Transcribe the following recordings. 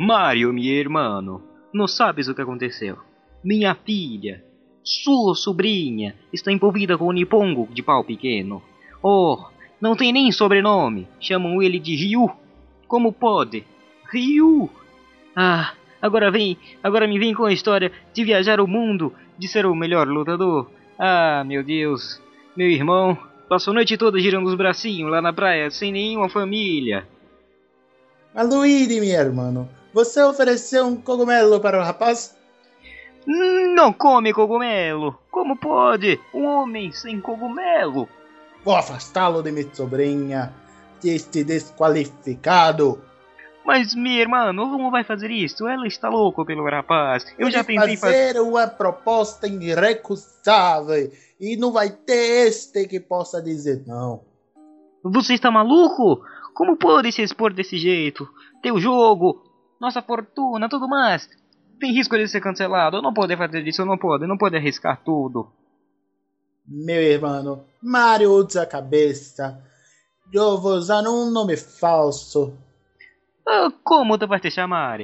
Mario, meu irmão, não sabes o que aconteceu? Minha filha, sua sobrinha, está envolvida com o Nipongo de pau pequeno. Oh, não tem nem sobrenome, chamam ele de Ryu. Como pode? Ryu! Ah, agora vem, agora me vem com a história de viajar o mundo, de ser o melhor lutador. Ah, meu Deus, meu irmão, passou a noite toda girando os bracinhos lá na praia, sem nenhuma família. Aluíde, meu irmão, você ofereceu um cogumelo para o rapaz? Não come cogumelo! Como pode? Um homem sem cogumelo! Vou afastá-lo de minha sobrinha, este desqualificado. Mas, minha irmã, como vai fazer isso? Ela está louca pelo rapaz. Eu já tentei fazer uma proposta irrecusável e não vai ter este que possa dizer não. Você está maluco? Como pode se expor desse jeito? Teu jogo, nossa fortuna, tudo mais. Tem risco de ser cancelado. Eu não posso fazer isso, eu não posso. Eu não posso arriscar tudo. Meu irmão, Mario usa a cabeça. Eu vou usar um nome falso. Ah, como tu vai te chamar?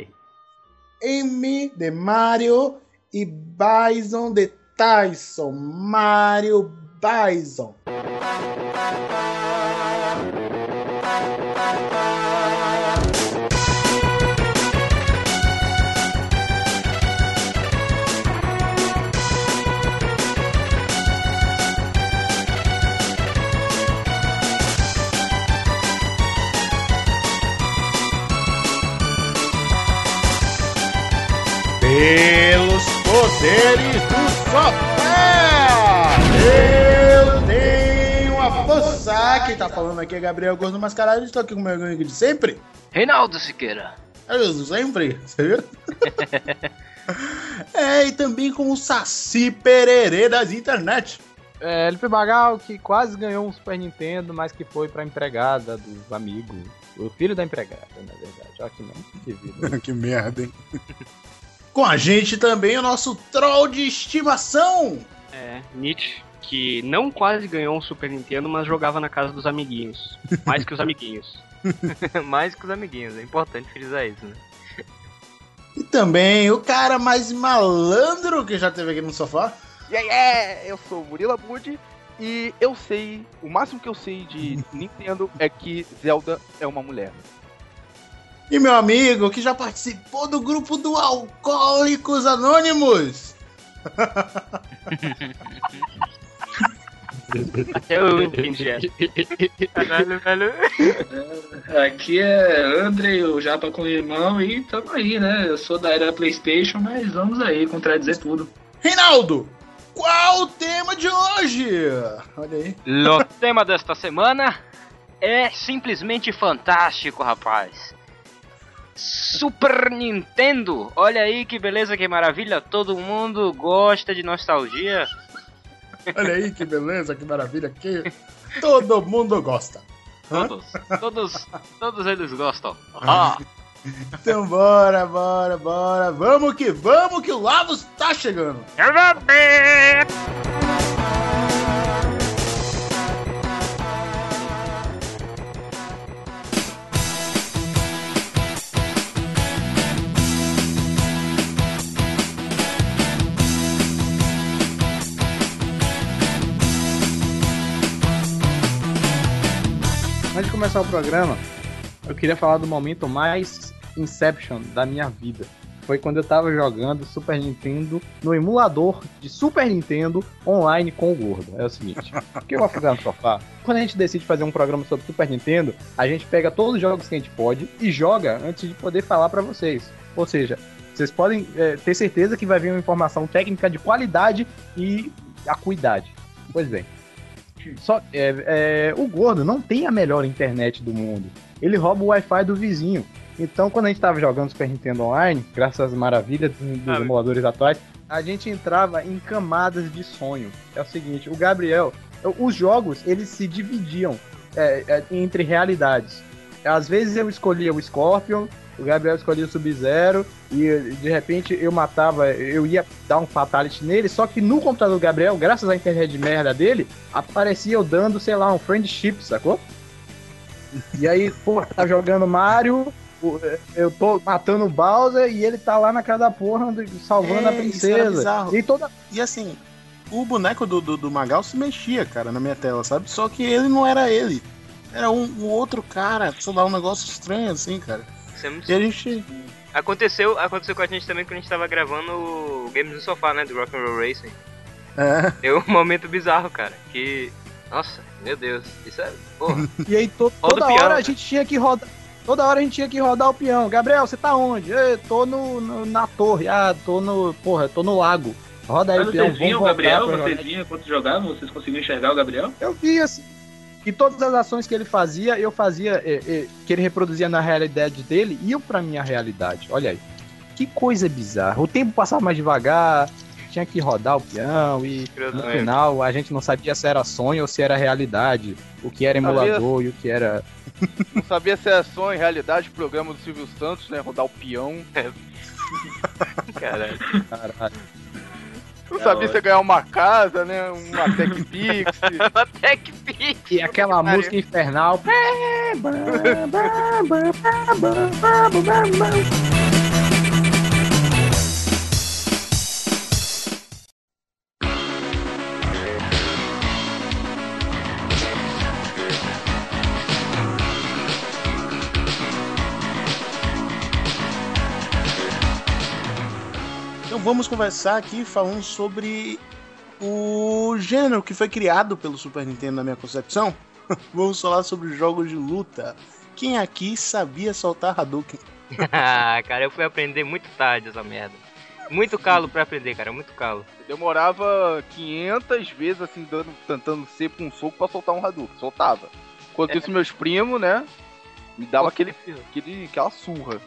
M de Mario e Bison de Tyson. Mario Bison. Pelos poderes do sofá. Eu tenho a força. Quem tá falando aqui é Gabriel Gordo Mascarado. Estou aqui com o meu amigo de sempre. Reinaldo Siqueira. Eu sempre, você viu? é, e também com o Saci Pererê das internet. É, LP Magal que quase ganhou um Super Nintendo, mas que foi pra empregada dos amigos. O filho da empregada, na verdade. Olha que, não, que vida. que merda, hein? Com a gente também o nosso troll de estimação. É, Nietzsche, que não quase ganhou um Super Nintendo, mas jogava na casa dos amiguinhos. Mais que os amiguinhos. mais que os amiguinhos, é importante frisar isso, né? E também o cara mais malandro que já teve aqui no sofá. Yeah, yeah! Eu sou o Murilo Bud e eu sei, o máximo que eu sei de Nintendo é que Zelda é uma mulher. E meu amigo que já participou do grupo do Alcoólicos Anônimos. Até eu entendi essa. Caralho, velho. Aqui é André, o Japa com o irmão, e tamo aí, né? Eu sou da era PlayStation, mas vamos aí contradizer tudo. Reinaldo, qual o tema de hoje? Olha aí. O tema desta semana é simplesmente fantástico, rapaz. Super Nintendo. Olha aí que beleza, que maravilha. Todo mundo gosta de nostalgia. Olha aí que beleza, que maravilha. Que todo mundo gosta. Todos, todos, todos eles gostam. Ah. Então bora, bora, bora. Vamos que vamos que o Lavos tá chegando. Antes começar o programa, eu queria falar do momento mais Inception da minha vida. Foi quando eu tava jogando Super Nintendo no emulador de Super Nintendo online com o Gordo. É o seguinte, o que eu vou fazer no sofá? Quando a gente decide fazer um programa sobre Super Nintendo, a gente pega todos os jogos que a gente pode e joga antes de poder falar para vocês. Ou seja, vocês podem é, ter certeza que vai vir uma informação técnica de qualidade e acuidade. Pois bem, só, é, é, o gordo não tem a melhor internet do mundo. Ele rouba o Wi-Fi do vizinho. Então, quando a gente tava jogando Super Nintendo Online, graças às maravilhas dos ah, emuladores atuais, a gente entrava em camadas de sonho. É o seguinte, o Gabriel, os jogos, eles se dividiam é, é entre realidades. Às vezes eu escolhia o Scorpion, o Gabriel escolhia o Sub-Zero e de repente eu matava, eu ia dar um fatality nele, só que no computador do Gabriel, graças à internet de merda dele, aparecia eu dando, sei lá, um friendship, sacou? E aí, pô, tá jogando Mario, eu tô matando o Bowser e ele tá lá na casa da porra salvando É, a princesa. E toda. E assim, o boneco do, do, do Magal se mexia, cara, na minha tela, sabe? Só que ele não era ele. Era um, um outro cara, sei lá, um negócio estranho assim, cara. Isso é muito- E a gente. Aconteceu, aconteceu com a gente também quando a gente tava gravando o Games no Sofá, né? Do Rock'n'Roll Racing. É, Deu um momento bizarro, cara. Que. Nossa, meu Deus. Isso é. Porra. E aí to- Roda toda hora a né? gente tinha que rodar. Toda hora a gente tinha que rodar o peão. Gabriel, você tá onde? Eu tô no, no- na torre. Ah, tô no. Porra, tô no lago. Roda aí Mas o peão. vocês viam o Gabriel? Vocês viam enquanto jogavam? Vocês conseguiam enxergar o Gabriel? Eu vi assim. E todas as ações que ele fazia, eu fazia, é, é, que ele reproduzia na realidade dele, iam pra minha realidade. Olha aí. Que coisa bizarra. O tempo passava mais devagar, tinha que rodar o peão e no final a gente não sabia se era sonho ou se era realidade. O que era emulador e o que era. Não sabia se era sonho, realidade, programa do Silvio Santos, né? Rodar o peão. Caralho. Caralho. Não sabia se ia ganhar uma casa, né? Uma Tech Pix. Até que pique. E aquela música infernal. Vamos conversar aqui falando sobre o gênero que foi criado pelo Super Nintendo na minha concepção. vamos falar sobre jogos de luta. Quem aqui sabia soltar Hadouken? Ah, cara, eu fui aprender muito tarde essa merda. Muito calo pra aprender, cara, muito calo. Demorava 500 vezes, assim, dando, tentando ser com um soco pra soltar um Hadouken. Soltava. Enquanto isso, meus primos, né? Me dava aquele, aquele, aquela surra.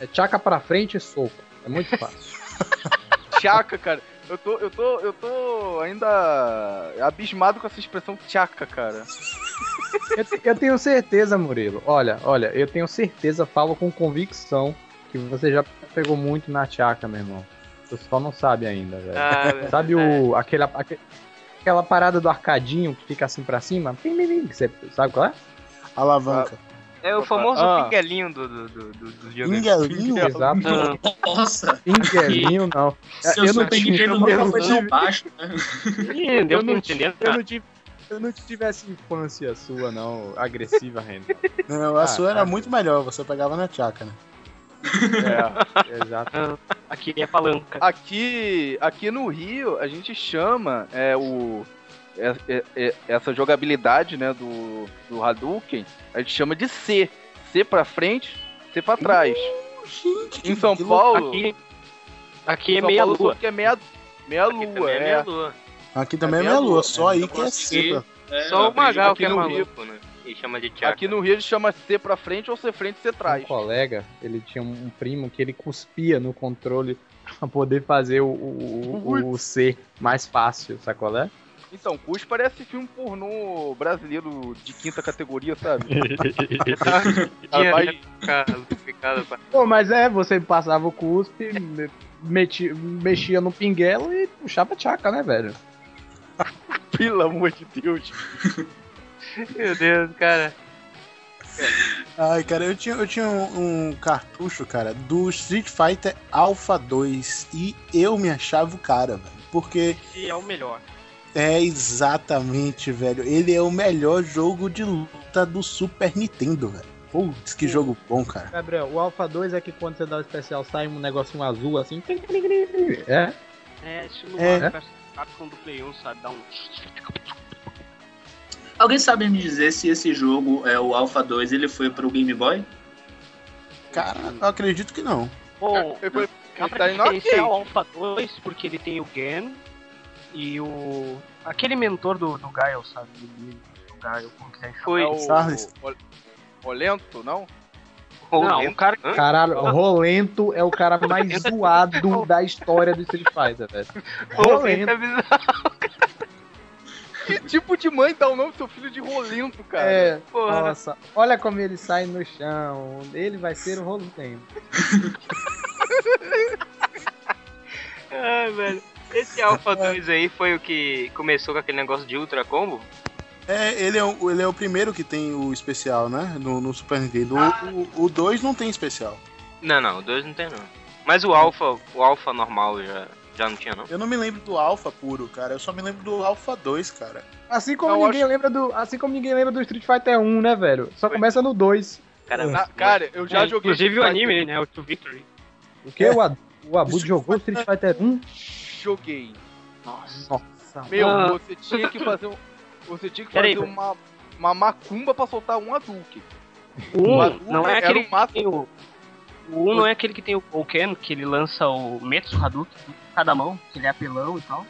É tchaca pra frente e soco. É muito fácil. Tchaca, cara. Eu tô, eu tô, eu tô ainda abismado com essa expressão tchaca, cara. Eu, eu tenho certeza, Murilo. Olha, olha, eu tenho certeza, falo com convicção, que você já pegou muito na tchaca, meu irmão. Você só não sabe ainda, velho. Ah, Sabe o. Aquela, aque- aquela parada do arcadinho que fica assim pra cima? Pim, pim, pim, que Você sabe qual é? Alavanca. É o famoso Ah. pinguelinho do, do, do, do, do. Pinguelinho? Exato. Ah, Nossa! Pinguelinho, não. Eu não tive- Nintendo eu não tão baixo, né? Eu não, eu, não tive, eu não tive essa infância sua, não, agressiva, Renan. Não, a Ah, sua era tá. muito melhor, você pegava na tchaca, né? É. Exato. Aqui é palanca. Aqui, aqui no Rio, a gente chama é, o, essa jogabilidade né, do, do Hadouken, a gente chama de C. C pra frente, C pra trás. Gente, Em São que Paulo, Aqui, aqui é meia Paulo lua. que é meia, meia Aqui lua, também é é. meia lua. Aqui também é É meia lua, só aí Eu que é. É, Só o Magal que é no maluco, né? Chama de tchaca. Aqui no Rio a gente chama C pra frente ou C frente C Um trás. colega, ele tinha um primo que ele cuspia no controle pra poder fazer o, o, o- o C mais fácil, sabe qual é? Então, Cus parece filme pornô brasileiro de quinta categoria, sabe? Pô, mas é, você passava o cuspe, me- metia, mexia no pinguelo e puxava tchaca, né, velho? pelo amor de Deus. Meu Deus, cara. Ai, cara, eu tinha, eu tinha um, um cartucho, cara, do Street Fighter Alpha 2 e eu me achava o cara, velho. Porque E é o melhor. É exatamente, velho. Ele é o melhor jogo de luta do Super Nintendo, velho. Putz, que jogo bom, cara. Gabriel, o Alpha 2 é que quando você dá o especial sai um negocinho azul assim. É? É, estilo É. é. Capcom do Play 1, sabe? Dá um... Alguém sabe me dizer se esse jogo, é o Alpha 2, ele foi pro Game Boy? Cara, eu acredito que não. Bom, Ele tá indo diferenciar o arcade. Alpha 2 porque ele tem o Gen e o... Aquele mentor do, do Gaio, sabe? Do, do Gaio, como quiser chamar. Foi. É o, Charles. o, o lento, não? Não, o cara... Caralho, o Rolento é o cara mais zoado da história do Street Fighter, velho. Rolento Rolento. é. Que tipo de mãe dá o nome do seu filho de rolento, cara? É, Porra. nossa, olha como ele sai no chão. Ele vai ser o Rolento. Ai, velho. Esse Alpha 2 aí foi o que começou com aquele negócio de Ultra Combo? É, ele é, o, ele é o primeiro que tem o especial, né? No, no Super Nintendo. O 2 não tem especial. Não, não, o 2 não tem não. Mas o Alpha, o Alpha normal já, já não tinha não. Eu não me lembro do Alpha puro, cara. Eu só me lembro do Alpha 2, cara. Assim como, Eu ninguém lembra do, assim como ninguém lembra do Street Fighter 1, né, velho? Só começa no 2. Cara, Na- cara, eu já É, joguei. Inclusive o anime, né? O To Victory. O que? O, Ad- o Abu jogou Street Fighter 1? Joguei. Nossa. Meu, Ah. você tinha que fazer um. Você tinha que Peraí, fazer uma, uma macumba pra soltar um Hadouken. O O 1 Hadouken não é era aquele o que tem o... O 1 não é aquele que tem o Ken, que ele lança o Metsu Hadouken em cada mão, que ele é apelão e tal.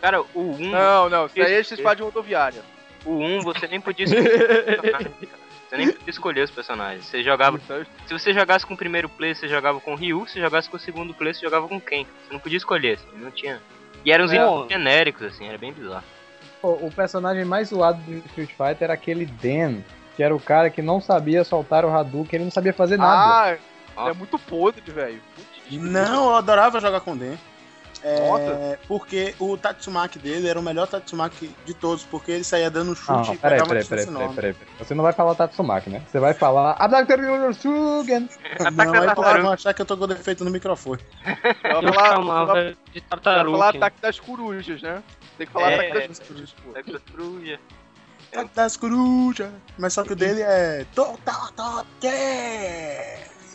cara, o 1, Não, não, isso aí é Fighter rodoviária. o 1 você nem podia. Você nem podia escolher os personagens. Você jogava. Se você jogasse com o primeiro play, você jogava com o Ryu. Se jogasse com o segundo play, você jogava com quem? Você não podia escolher, assim, não tinha. E eram Não. inimigos genéricos, assim, era bem bizarro. O, o personagem mais zoado do Street Fighter era aquele Dan, que era o cara que não sabia soltar o Hadouken, ele não sabia fazer nada. Ah, é muito podre, velho. Não, eu adorava jogar com o Den. É, porque o Tatsumaki dele era o melhor Tatsumaki de todos, porque ele saía dando chute Não, e peraí, pegava peraí, peraí, peraí, peraí. Você não vai falar Tatsumaki, né? Você vai falar Abdacteriusugen. Não, aí porra, vão achar que eu tô com defeito no microfone. Eu vou falar, chamava de vou tartaruga. falar ataque das corujas, né? Tem que falar É, ataque das corujas, pô. Ataque das Corujas. Ataque das corujas. Mas só que o dele é. Total Toque!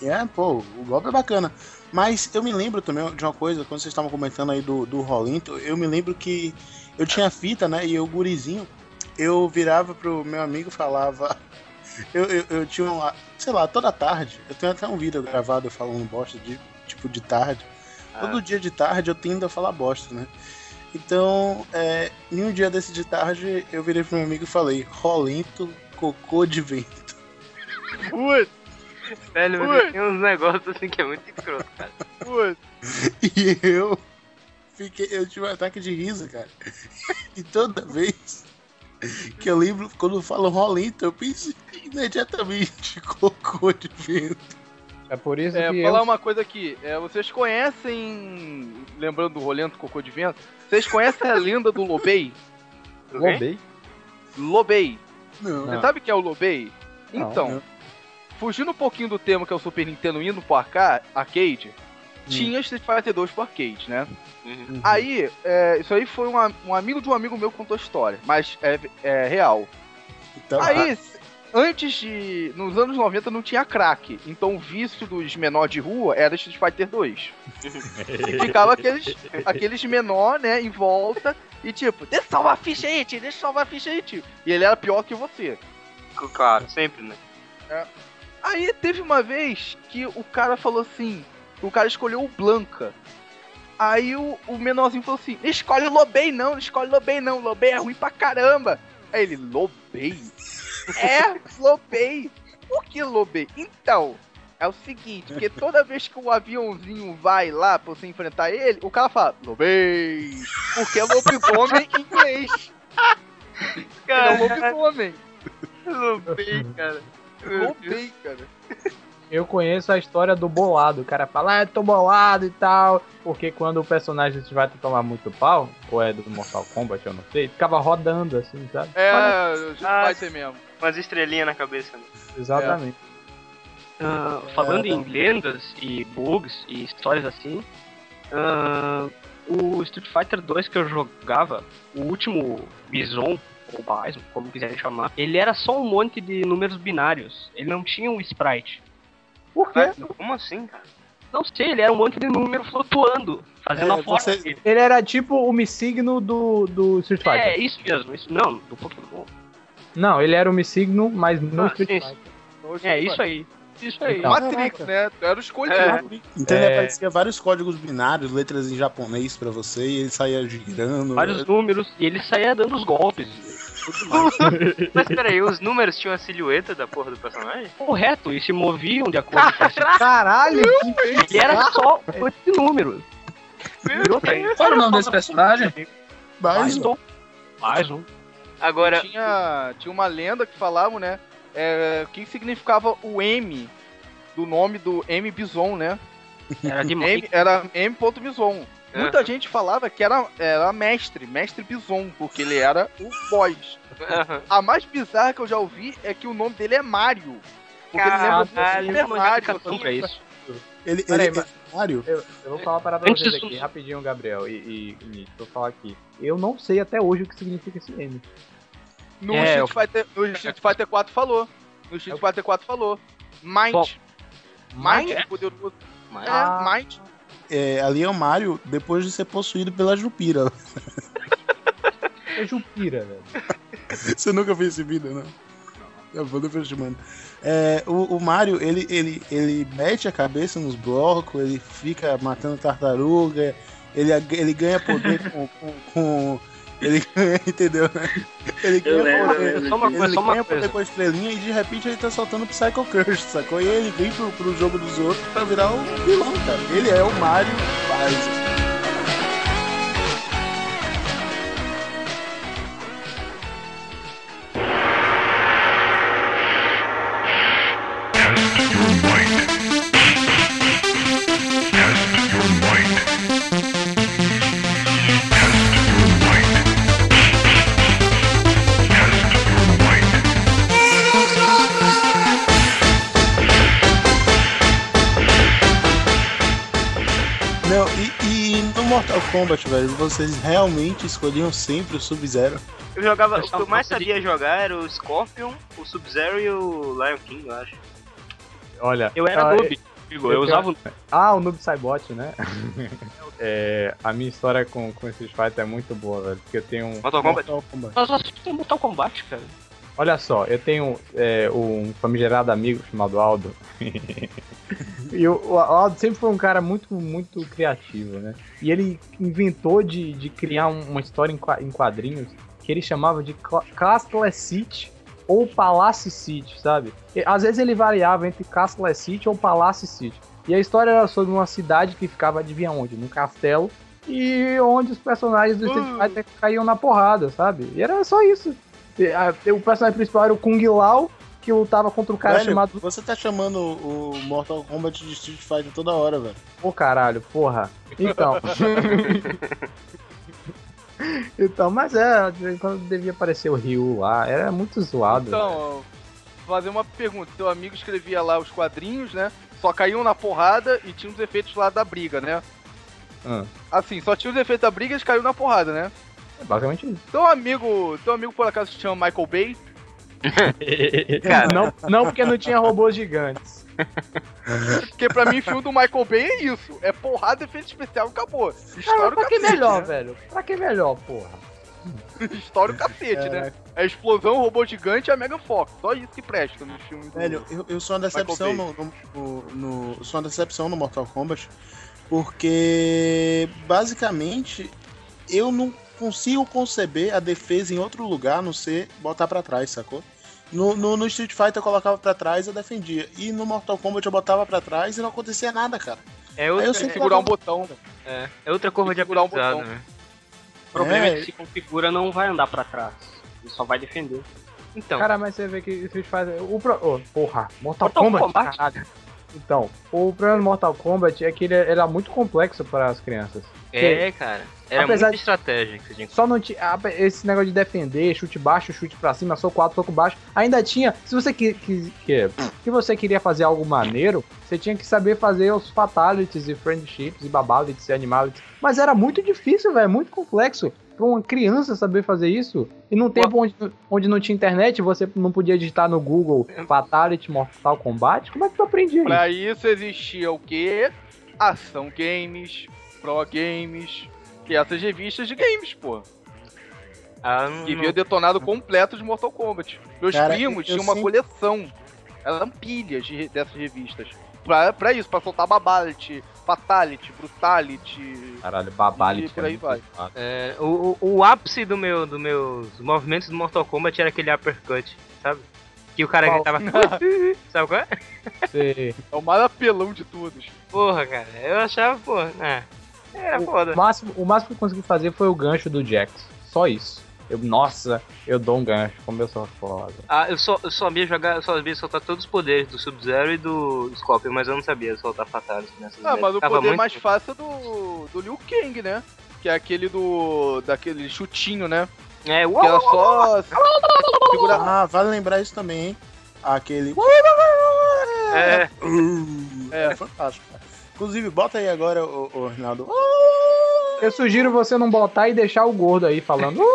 É, pô, o golpe é bacana. Mas eu me lembro também de uma coisa, quando vocês estavam comentando aí do, do Rolinto, eu me lembro que eu tinha fita, né? E eu, gurizinho, eu virava pro meu amigo e falava. Eu, eu, eu tinha uma. Sei lá, toda tarde. Eu tenho até um vídeo gravado falando bosta, de, tipo de tarde. Todo dia de tarde eu tendo a falar bosta, né? Então, é, em um dia desse de tarde, eu virei pro meu amigo e falei: Rolinto, cocô de vento. Putz, Velho, Ui. tem uns negócios assim que é muito escroto, cara. putz. E eu fiquei, eu tive um ataque de riso, cara. E toda vez que eu lembro, quando eu falo Rolinto, eu penso imediatamente cocô de vento. É por isso É, que falar eu... uma coisa aqui. É, vocês conhecem. Lembrando do Rolento Cocô de Vento, vocês conhecem a lenda do Lobei? Lobei. Lobei. Não. Você sabe quem é o Lobei? Não. Então, Não. Fugindo um pouquinho do tema que é o Super Nintendo indo pro arca- arcade, tinha Street Fighter 2 pro arcade, né? Uhum. Aí, é, isso aí foi um, um amigo de um amigo meu que contou a história, mas é, é real. Então, Aí, s- antes de. Nos anos 90 não tinha crack, então o vício dos menor de rua era Street Fighter 2. e ficava aqueles, aqueles menor, né, em volta, e tipo, deixa eu salvar a ficha aí, tio, deixa eu salvar a ficha aí, tio. E ele era pior que você. Claro, sempre, né? Aí teve uma vez que o cara falou assim: o cara escolheu o Blanca. Aí o, o menorzinho falou assim: escolhe o Lobei não, escolhe o Lobei não, Lobei é ruim pra caramba. Aí ele, Lobei? é, Lobei. Por que Lobei? Então, é o seguinte, porque toda vez que o aviãozinho vai lá pra você enfrentar ele, o cara fala, Lobei, porque é lobisomem em inglês. É um lobisomem. Lobei, cara. Lobei, cara. Eu conheço a história do bolado. O cara fala, ah, tô bolado e tal. Porque quando o personagem vai tomar muito pau, ou é do Mortal Kombat, eu não sei, ficava rodando assim, sabe? É, Street Ah, Fighter mesmo. Umas estrelinhas na cabeça, né? Exatamente. Ah, falando em lendas e bugs e histórias assim, ah, o Street Fighter 2 que eu jogava, o último Bison, ou Bison, como quiserem chamar, ele era só um monte de números binários. Ele não tinha um sprite. Por quê? Como assim, cara? Não sei, ele era um monte de número flutuando, fazendo É, a forma você- dele. Ele era tipo o Missigno do, do Street Fighter. É, isso mesmo, isso não, do Pokémon. Não, ele era o Missigno, mas no Ah, Street sim, Fighter. É, isso aí. Isso aí. Então. Matrix, né? Era o escolhido. É. Então ele É. aparecia vários códigos binários, letras em japonês pra você, e ele saía girando. Vários números, e ele saía dando os golpes. Mas peraí, os números tinham a silhueta da porra do personagem? Correto, e se moviam de acordo com esse Caralho! Ele era só um monte de números. E outra, Qual era o nome desse personagem? Mais um. um. Mais um. Agora, Tinha, tinha uma lenda que falavam, né? É, o que significava o M do nome do M Bison, né? Era de M, era M. Bison. Muita gente falava que era, era mestre, mestre Bison, porque ele era o boss. A mais bizarra que eu já ouvi é que o nome dele é Mario. Porque ele lembra do Caralho, Super Mario. isso. Ele, Peraí, ele, mas- ele- Mario? Eu, eu vou falar uma parada pra vocês aqui, rapidinho, Gabriel e, e, e Nick, vou falar aqui. Eu não sei até hoje o que significa esse M. No, É, Street Fighter, no Street Fighter 4 falou. No Street Fighter 4 falou. Mind. Bom, Mind é poderoso. Ah. É, Mind. É, ali é o Mario depois de ser possuído pela Jupira. É Jupira, velho. Você nunca fez esse vídeo, não? Eu vou depois te mando. É, o, o Mario, ele, ele, ele mete a cabeça nos blocos, ele fica matando tartaruga, ele, ele ganha poder com, com, com- Ele entendeu, né? Ele lembro, poder. Só uma coisa, só uma coisa. com a estrelinha e de repente ele tá soltando Psycho Curse, sacou? E ele vem pro, pro jogo dos outros pra virar o vilão, cara. Ele é o Mario básico. Kombat, velho, vocês realmente escolhiam sempre o Sub-Zero? Eu jogava. Eu O que eu mais sabia. jogar era o Scorpion, o Sub-Zero e o Lion King, eu acho. Olha. Eu era ah, noob, digo, eu usava o Ah, o Noob Saibot, né? É, a minha história com, com esse Fighter é muito boa, velho. Porque eu tenho um. Mortal Kombat. Mortal Kombat. Nós assistimos Mortal Kombat, cara. Olha só, eu tenho é, um famigerado amigo chamado Aldo. e o, o Aldo sempre foi um cara muito, muito criativo, né? E ele inventou de, de criar um- uma história em qua- em quadrinhos que ele chamava de Castle City ou Palace City, sabe? E, às vezes ele variava entre Castle City ou Palace City. E a história era sobre uma cidade que ficava, adivinha onde? Num castelo. E onde os personagens do Street Fighter caíam na porrada, sabe? E era só isso. A- o personagem principal era o Kung Lao, que lutava contra um cara Velho, chamado. Você tá chamando o o Mortal Kombat de Street Fighter toda hora, velho. Ô caralho, porra. Então. então, mas é, de vez em quando devia aparecer o Ryu lá. Era muito zoado. velho. Então, fazer uma pergunta. Teu amigo escrevia lá os quadrinhos, né? Só caíam na porrada e tinha os efeitos lá da briga, né? Ah, Assim, só tinha os efeitos da briga e eles caíram na porrada, né? É basicamente isso. Teu amigo, teu amigo por acaso se chama Michael Bay? Cara. não, não porque não tinha robôs gigantes. Porque pra mim, o filme do Michael Bay é isso. É porrada, efeito especial, acabou. Cara, História o pra que cacete, melhor, né? velho? Pra que melhor, porra? História o cacete, né? É explosão, robô gigante e a Mega Fox. Só isso que presta no filme do... Velho, eu, eu sou uma decepção no, no, no- eu sou uma decepção no Mortal Kombat, porque basicamente eu não consigo conceber a defesa em outro lugar, a não ser botar pra trás, sacou? No, no, no Street Fighter eu colocava pra trás eu defendia. E no Mortal Kombat eu botava pra trás e não acontecia nada, cara. É Aí eu outra, sempre Segurar um botão. é, é outra curva de segurar um botão. né? O problema é, É. que se configura não vai andar pra trás. Ele só vai defender. Então, Cara, mas você vê que Street Fighter. O pro... ô, porra, Mortal, Mortal Kombat. Kombat? caralho. Então, o problema do Mortal Kombat é que ele era muito complexo para as crianças. é, cara. Era Apesar muita de- estratégia que você tinha que Só não tinha. Esse negócio de defender, chute baixo, chute pra cima, soco alto, soco baixo. Ainda tinha. Se você que, que, que, que você queria fazer algo maneiro, você tinha que saber fazer os fatalities e friendships e babalities e animalities. Mas era muito difícil, velho. Muito complexo. Pra uma criança saber fazer isso. E num tempo onde, onde não tinha internet, você não podia digitar no Google Fatality Mortal Kombat. Como é que tu aprendia isso? Pra isso existia o quê? Ação Games, Pro Games, que essas revistas de games, pô. Ah, não, Que vinha detonado completo de Mortal Kombat. Meus Cara, primos tinham uma sempre- coleção. Eram pilhas de, dessas revistas. Pra, pra isso, pra soltar Babality, Fatality, Brutality. Caralho, babality. E por aí é vai. É, o, o, ápice do meu, do meus movimentos do Mortal Kombat era aquele uppercut, sabe? Que o cara Qual? gritava. sabe qual é? Você- É o mais apelão de todos. Porra, cara. Eu achava, porra. É, foda. O máximo, o máximo que eu consegui fazer foi o gancho do Jax. Só isso. eu, nossa, eu dou um gancho, como eu sou foda. Ah, eu só, eu só sabia jogar, eu só sabia soltar todos os poderes do Sub-Zero e do Scorpion, mas eu não sabia soltar Fatalis nessas Ah, mas o Tava poder muito- mais fácil é do, do Liu Kang, né? Que é aquele do. daquele chutinho, né? É, Que era só. Segura. Ah, vale lembrar isso também, hein? Aquele. É, É, fantástico. Inclusive, bota aí agora, o, o Ronaldo. Eu sugiro você não botar e deixar o gordo aí falando.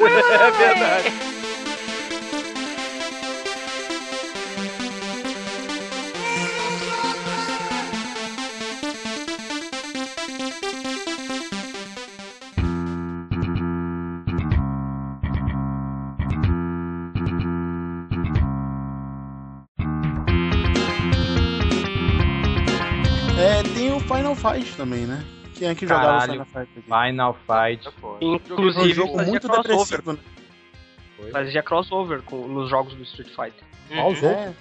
É verdade. Fight também, né? Quem é que jogava Caralho. Final Fight aqui? Final Fight. tá foda. É um Inclusive, jogo fazia muito crossover. depressivo, né? Fazia crossover com, nos jogos do Street Fighter. Qual Uhum. jogo?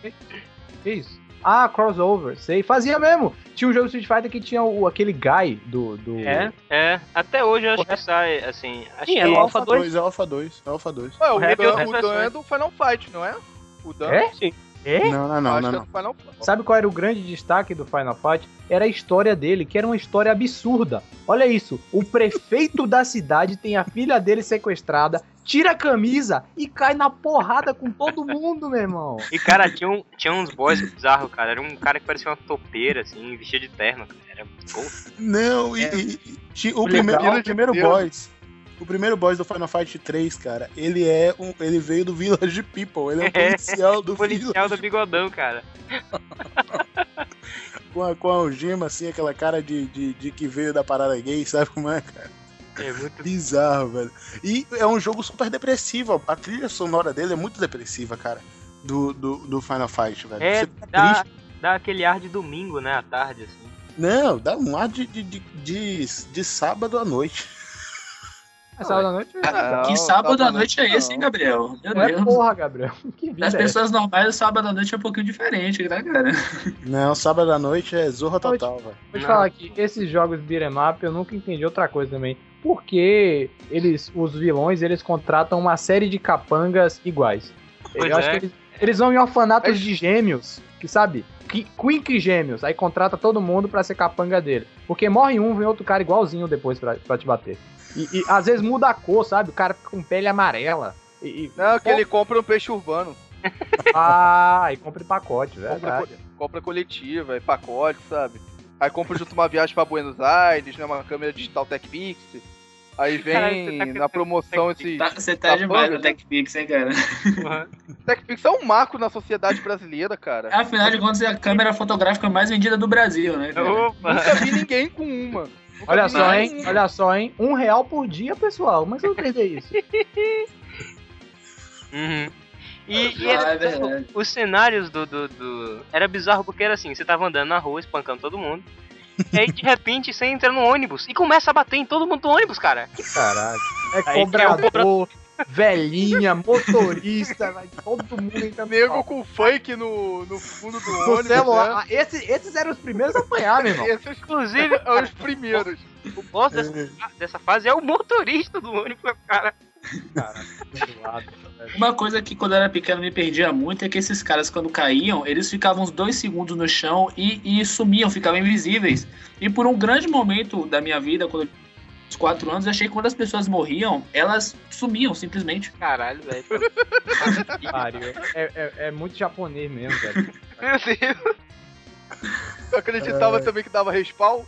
Que isso? Ah, crossover, sei. Fazia mesmo. Tinha um jogo Street Fighter que tinha o, aquele guy do. do... É? É, até hoje eu acho que sai, assim, acho Sim, que é É o Alpha Alpha 2, é o Alpha 2, é o Alpha 2. Ué, o, O Dan, é o Dan é do Final Fight, não é? O Dan. É? Sim. É? Não, não, não, não, é não. Final. Sabe qual era o grande destaque do Final Fight? Era a história dele, que era uma história absurda. Olha isso, o prefeito da cidade tem a filha dele sequestrada, tira a camisa e cai na porrada com todo mundo, meu irmão. E cara, tinha, um, tinha uns boys bizarros, cara. Era um cara que parecia uma topeira, assim, vestido de terno, cara. Era pô, Não, e, É. e- e- o, O primeiro, legal o primeiro Deus. O primeiro boss do Final Fight 3, cara, ele é um. Ele veio do Village People, ele é um É, policial do o policial Village, do bigodão, cara. com a, com a algema, assim, aquela cara de, de, de que veio da parada gay, sabe como é, cara? É muito Bizarro, velho. E é um jogo super depressivo, a trilha sonora dele é muito depressiva, cara. Do, do, do Final Fight, velho. É, fica dá, dá aquele ar de domingo, né, à tarde, assim. Não, dá um ar de, de, de, de, de sábado à noite. É sábado à noite? Não, que sábado à noite é esse, hein, Gabriel? Meu Não é Deus. porra, Gabriel. Das é pessoas normais, o sábado à noite é um pouquinho diferente, né, cara? Não, sábado à noite é zorra total, velho. Vou te falar aqui, esses jogos beat'em up, eu nunca entendi outra coisa também. Por que eles, os vilões, eles contratam uma série de capangas iguais? Pois eu acho é. que eles, eles vão em orfanatos Mas- de gêmeos, que sabe? Qui- Quink gêmeos, aí contrata todo mundo pra ser capanga dele. Porque morre um, vem outro cara igualzinho depois pra, pra te bater. E, e às vezes muda a cor, sabe? O cara fica com pele amarela. E, e- Não, que ele compra um peixe urbano. Ah, e compra em pacote, Compra, verdade. compra coletiva, é pacote, sabe? Aí compra junto uma viagem pra Buenos Aires, né? Uma câmera digital TechPix. Aí vem você tá na promoção esses. Tá- Você tá demais no TechPix, hein, cara? TechPix é um marco na sociedade brasileira, cara. Afinal de contas, é a câmera fotográfica mais vendida do Brasil, né? cara? Opa! Nunca vi ninguém com uma. Olha só, hein? Olha só, hein? Um real por dia, pessoal. Mas eu não entendi isso. Uhum. E, e Ah, era- é verdade. os cenários do, do, do- Era bizarro porque era assim, você tava andando na rua, espancando todo mundo. e aí, de repente, você entra no ônibus e começa a bater em todo mundo do ônibus, cara. Caralho. É Aí tem o cobrador, velhinha, motorista, vai todo mundo entrando Nego com funk no, no fundo do no ônibus. Né? Ah, esse- esses eram os primeiros a apanhar, meu irmão. Esses Inclusive, são os primeiros. o boss dessa, dessa fase é o motorista do ônibus, cara. Uma coisa que quando eu era pequeno me perdia muito é que esses caras, quando caíam, eles ficavam uns dois segundos no chão e, e sumiam, ficavam invisíveis. E por um grande momento da minha vida, quando eu uns quatro anos, eu achei que quando as pessoas morriam, elas sumiam simplesmente. Caralho, velho. É, é- é muito japonês mesmo, velho. Meu Deus. Eu acreditava também que dava respawn.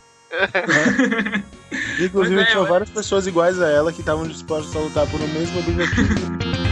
Inclusive, é, tinha ué. várias pessoas iguais a ela que estavam dispostas a lutar por o mesmo objetivo.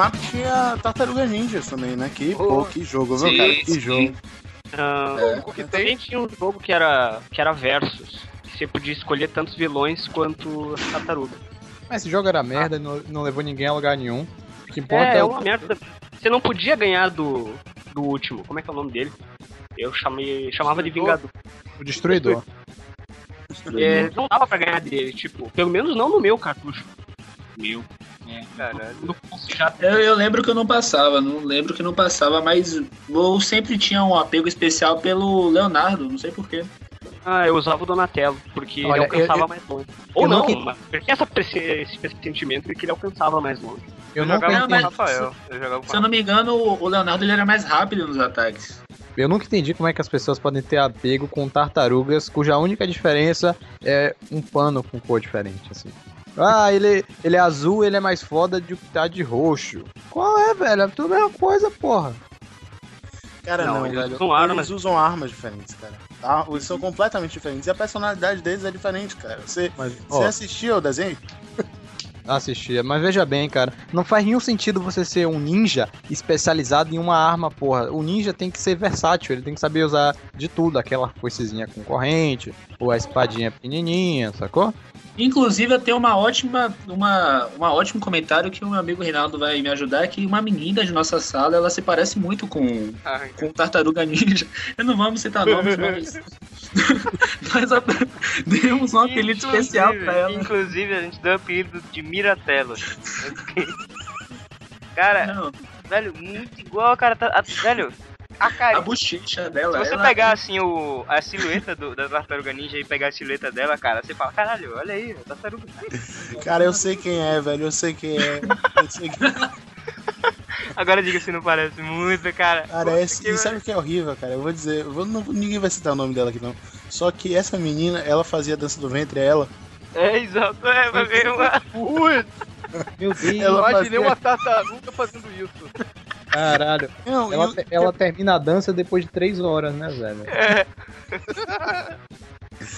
up tinha Tartaruga Ninjas também, né? Que, pô, Oh. que jogo, viu, Sim, cara? Que sim. jogo. Ah, O que tem? também tinha um jogo que era, que era versus. Que você podia escolher tantos vilões quanto as tartarugas. Mas esse jogo era merda, não, não levou ninguém a lugar nenhum. O que importa É, é, é o uma merda. Você não podia ganhar do, do último. Como é que é o nome dele? Eu chamei, chamava de? Vingador. o destruidor. É, não dava pra ganhar dele, tipo, pelo menos não no meu cartucho. Meu. É, Caralho. Eu, eu lembro que eu não passava, não lembro que não passava, mas eu sempre tinha um apego especial pelo Leonardo, não sei porquê. Ah, eu usava o Donatello, porque Olha, ele alcançava eu- eu- mais longe. Ou não, mas tinha essa presse- esse pressentimento de que ele alcançava mais longe. Eu Eu nunca, jogava Não, com Rafael. Eu jogava com Se eu não me engano, o o Leonardo ele era mais rápido nos ataques. eu nunca entendi como é que as pessoas podem ter apego com tartarugas cuja única diferença é um pano com cor diferente, assim. Ah, ele, ele é azul, ele é mais foda de que tá de roxo. Qual é, velho? É tudo a mesma coisa, porra. Cara, Não, não, eles velho. usam armas. Eles usam armas diferentes, cara. Tá? Eles são completamente diferentes. E a personalidade deles é diferente, cara. Você, Mas, você ó, assistiu o desenho? Assistia. Mas veja bem, cara, não faz nenhum sentido você ser um ninja especializado em uma arma, porra. O ninja tem que ser versátil, ele tem que saber usar de tudo, aquela foicezinha com corrente, ou a espadinha pequenininha, sacou? Inclusive, eu tenho uma ótima, uma, uma ótimo comentário que o meu amigo Reinaldo vai me ajudar, que uma menina de nossa sala, ela se parece muito com, Ai, com Tartaruga Ninja. Eu não vamos citar nomes, mas... Nós demos um apelido especial pra ela. Inclusive, a gente deu o apelido de Miratello. cara, Não, velho, muito igual a cara. tá- a- velho, a a cara. bochecha Se dela. você ela- pegar assim o, a silhueta do, da tartaruga ninja e pegar a silhueta dela, cara, você fala, caralho, olha aí, a tartaruga. Cara, eu sei quem é, velho. Eu sei quem é. Eu sei quem Agora diga se não parece muito, cara. parece. E sabe o que é horrível, cara? Eu vou dizer. eu vou- não- ninguém vai citar o nome dela aqui, não. Só que essa menina, ela fazia dança do ventre, ela. É, exato, é, vai ver uma... Ui, Meu Deus, Ela imaginei fazia- uma tartaruga fazendo isso. caralho. Não, Ela, e te- ela termina a dança depois de três horas, né, velho?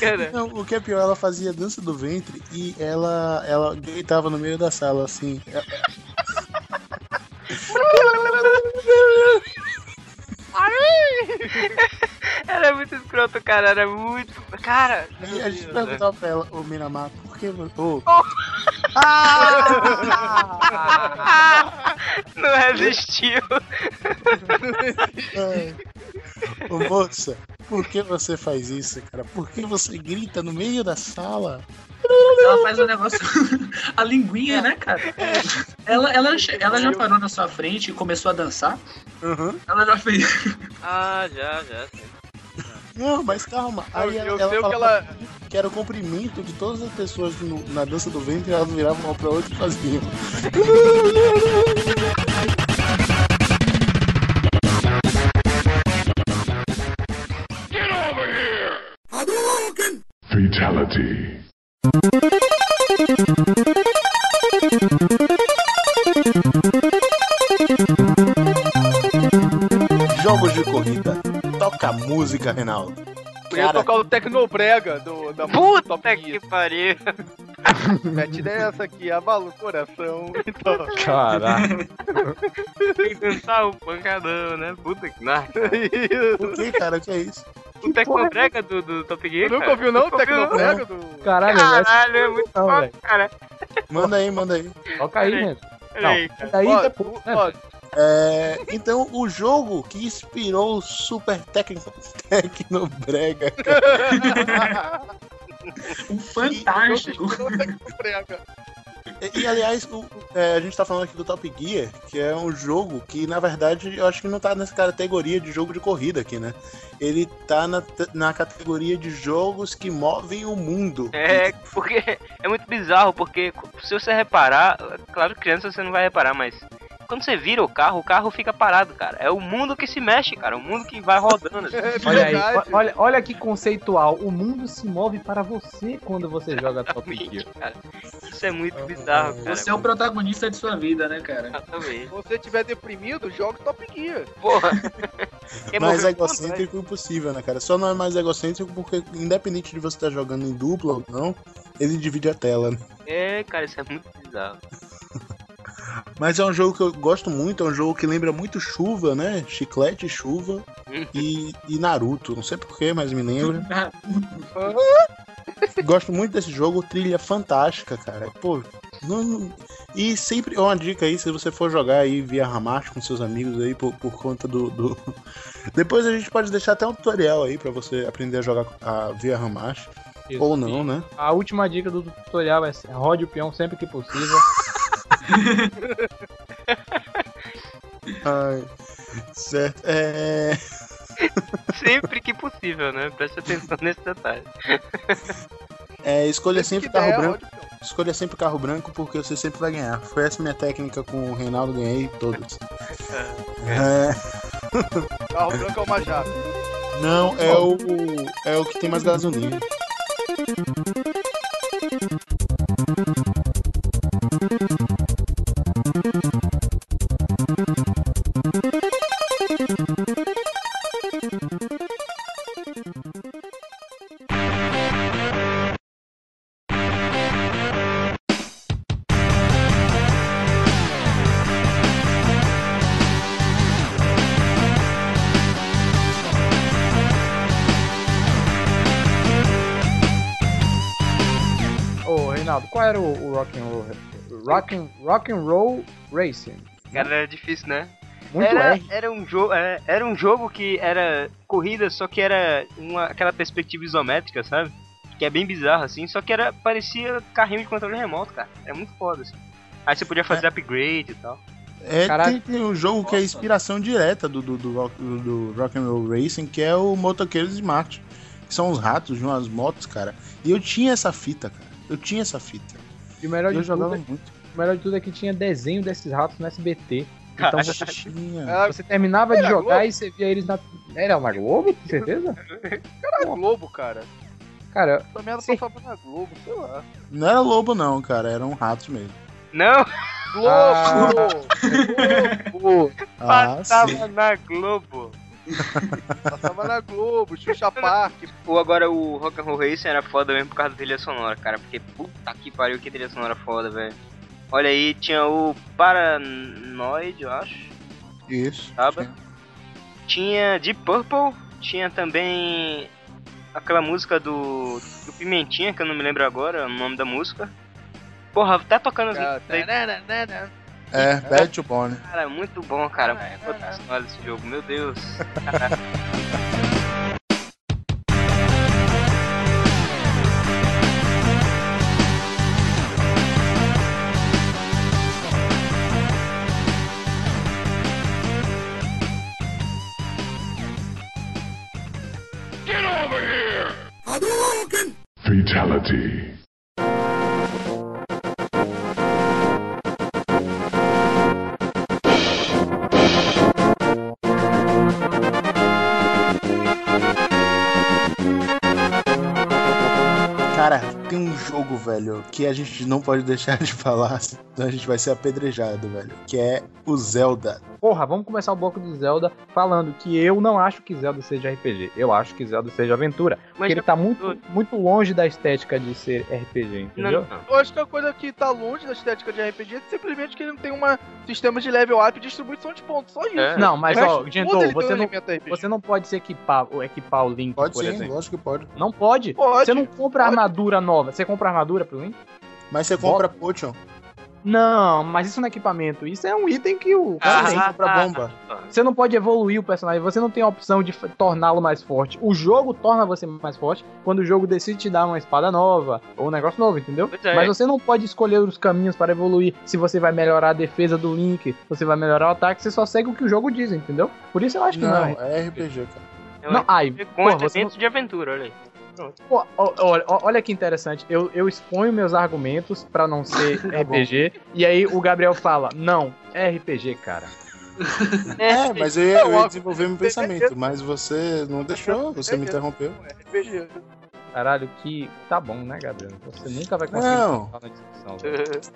É. Não, o que é pior, ela fazia dança do ventre e ela, ela gritava no meio da sala, assim. Era muito escroto, cara, era muito... Cara, E a gente Deus, né? perguntava pra ela, ô Miramar, por que você. Ô, não resistiu. ai. Ô moça, por que você faz isso, cara? Por que você grita no meio da sala? Ela faz um negócio. a linguinha, né, cara? Ela, ela, ela já parou na sua frente e começou a dançar? Uhum. Ela já fez. Ah, já, já. Não, mas calma. Aí eu ela, sei o que ela. que era o comprimento de todas as pessoas no- na dança do ventre, elas viravam uma pra outra e faziam. Fatality. Jogos de corrida. Toca música, Reinaldo. Eu ia Cara, tocar o Tecnobrega do, da Top Puta Gear. que pariu. Mete dessa aqui, abala o coração. Então, Caralho. Tem que dançar o pancadão, né? Puta que nossa. o que, cara? O que é isso? O Tecnobrega do, do Top Gear, nunca ouviu não o. Tecnobrega do... Caralho. Caralho, é muito Não, foda, velho. cara. Manda aí, manda aí. Toca aí, gente. Aí. Daí Ó, depois, né? É, então, o jogo que inspirou o Super Tecno, Tecnobrega, cara. Um fantástico. E, e, aliás, o- é, a gente tá falando aqui do Top Gear, que é um jogo que, na verdade, eu acho que não tá nessa categoria de jogo de corrida aqui, né? Ele tá na, na categoria de jogos que movem o mundo. É, porque é muito bizarro, porque se você reparar, claro, criança você não vai reparar, mas quando você vira o carro, o carro fica parado, cara. É o mundo que se mexe, cara. O mundo que vai rodando. assim. É Olha aí, olha, olha que conceitual. O mundo se move para você quando você joga Top Gear. cara. Isso é muito bizarro, cara. Você é o protagonista de sua vida, né, cara? Exatamente. Se você estiver deprimido, joga Top Gear. Porra. Mais mover o mundo, né? egocêntrico impossível, né, cara? Só não é mais egocêntrico porque, independente de você estar jogando em dupla ou não, ele divide a tela, né? É, cara, isso é muito bizarro. Mas é um jogo que eu gosto muito, é um jogo que lembra muito chuva, né? Chiclete, chuva e, e Naruto. Não sei porquê, mas me lembra. Gosto muito desse jogo, trilha fantástica, cara. Pô, não, não- E sempre é uma dica aí, se você for jogar aí via Hamachi com seus amigos aí, por, por conta do, do- Depois a gente pode deixar até um tutorial aí pra você aprender a jogar a, via Hamachi. Isso. Ou não, né? A última dica do tutorial é rode o peão sempre que possível. Ai, certo. É. Sempre que possível, né? Preste atenção nesse detalhe. é escolha sempre que carro der, branco. Escolha sempre carro branco porque você sempre vai ganhar. Foi essa minha técnica com o Reinaldo, ganhei todos. É, Carro branco é uma jato. não, é o. É o que tem mais gasolina. Qual era o, o rock and roll? Rock and, rock and roll Racing. Cara, era difícil, né? Muito era, R. era um jogo, era, era um jogo que era corrida, só que era uma, aquela perspectiva isométrica, sabe? Que é bem bizarro assim, só que era parecia carrinho de controle remoto, cara. É muito foda assim. Aí você podia fazer upgrade e tal. É, tem, tem um jogo que é inspiração direta do, do, do, rock, do, do Rock and Roll Racing, que é o Motoqueiros de Marte. Que são os ratos de umas motos, cara. E eu tinha essa fita, cara. Eu tinha essa fita. E o melhor, Eu de tudo, jogava é- muito. o melhor de tudo é que tinha desenho desses ratos no SBT. Então você, Tinha. Ah, você terminava de Era jogar Globo? e você via eles na. Era na Globo, com certeza? Era Globo, cara. Cara, merda Sim. passava na Globo, sei lá. Não era lobo, não, cara. Eram ratos mesmo. Não, Globo! Ah. Globo! Ah, passava sim. na Globo. Passava na Globo, Xuxa Park. Ou agora o Rock and Roll Racing era foda mesmo por causa da trilha sonora, cara. Porque puta que pariu, que trilha sonora foda, velho. Olha aí, tinha o Paranoid, eu acho. Isso. Tava. Tinha Deep Purple, tinha também aquela música do, do Pimentinha, que eu não me lembro agora o nome da música. Porra, tá tocando as daí, É, Bad to Bone. cara, muito bom, cara. Desse jogo, meu Deus. Fatality. Cara, tem um jogo, velho, que a gente não pode deixar de falar, senão a gente vai ser apedrejado, velho. Que é o Zelda. Porra, vamos começar o bloco de Zelda falando que eu não acho que Zelda seja RPG. Eu acho que Zelda seja aventura. Porque ele tá muito, muito longe da estética de ser RPG, Não, entendeu? não. Eu acho que a coisa que tá longe da estética de RPG é simplesmente que ele não tem um sistema de level up e distribuição de pontos. Só isso. É. Não, mas ó, resto Gento, todo ele tem você não, você não pode se equipar, ou equipar o Link, Pode por sim, exemplo. lógico que pode. Não pode. Pode. Você não compra pode. armadura nova. Você compra armadura pro Link? Mas você compra Potion. Não, mas isso não é equipamento. Isso é um item que o. Ah, tem. você compra bomba. Você não pode evoluir o personagem, você não tem a opção de torná-lo mais forte. O jogo torna você mais forte quando o jogo decide te dar uma espada nova ou um negócio novo, entendeu? É. Mas você não pode escolher os caminhos para evoluir. Se você vai melhorar a defesa do Link, você vai melhorar o ataque, você só segue o que o jogo diz, entendeu? Por isso eu acho que não. Não, é. é RPG, cara. É Não, ai, RPG pô, com você não, elementos de aventura, olha aí. Pô, ó, olha que interessante. Eu, eu exponho meus argumentos pra não ser RPG, e aí o Gabriel fala: Não, é RPG, cara. É, mas eu ia, eu ia desenvolver meu pensamento, mas você não deixou, você me interrompeu. RPG. Caralho, que tá bom, né, Gabriel? Você nunca vai conseguir Não. falar na discussão.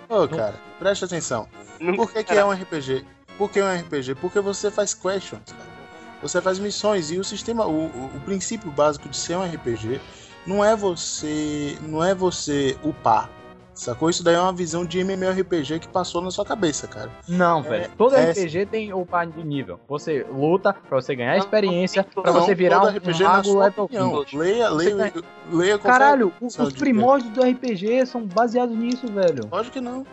Ô, cara, preste atenção. Por que, que é um RPG? Por que é um RPG? Porque você faz questions, cara. Você faz missões e o sistema, o, o, o princípio básico de ser um RPG não é você, não é você upar. Sacou? Isso daí é uma visão de MMORPG que passou na sua cabeça, cara. Não, velho. Todo é- RPG tem upar de nível. Você luta pra você ganhar experiência, não, pra você Não, virar um, RPG um mago level opinião. 15. Leia, leia, leia qualquer- Caralho, os primórdios do RPG são baseados nisso, velho. Lógico que não.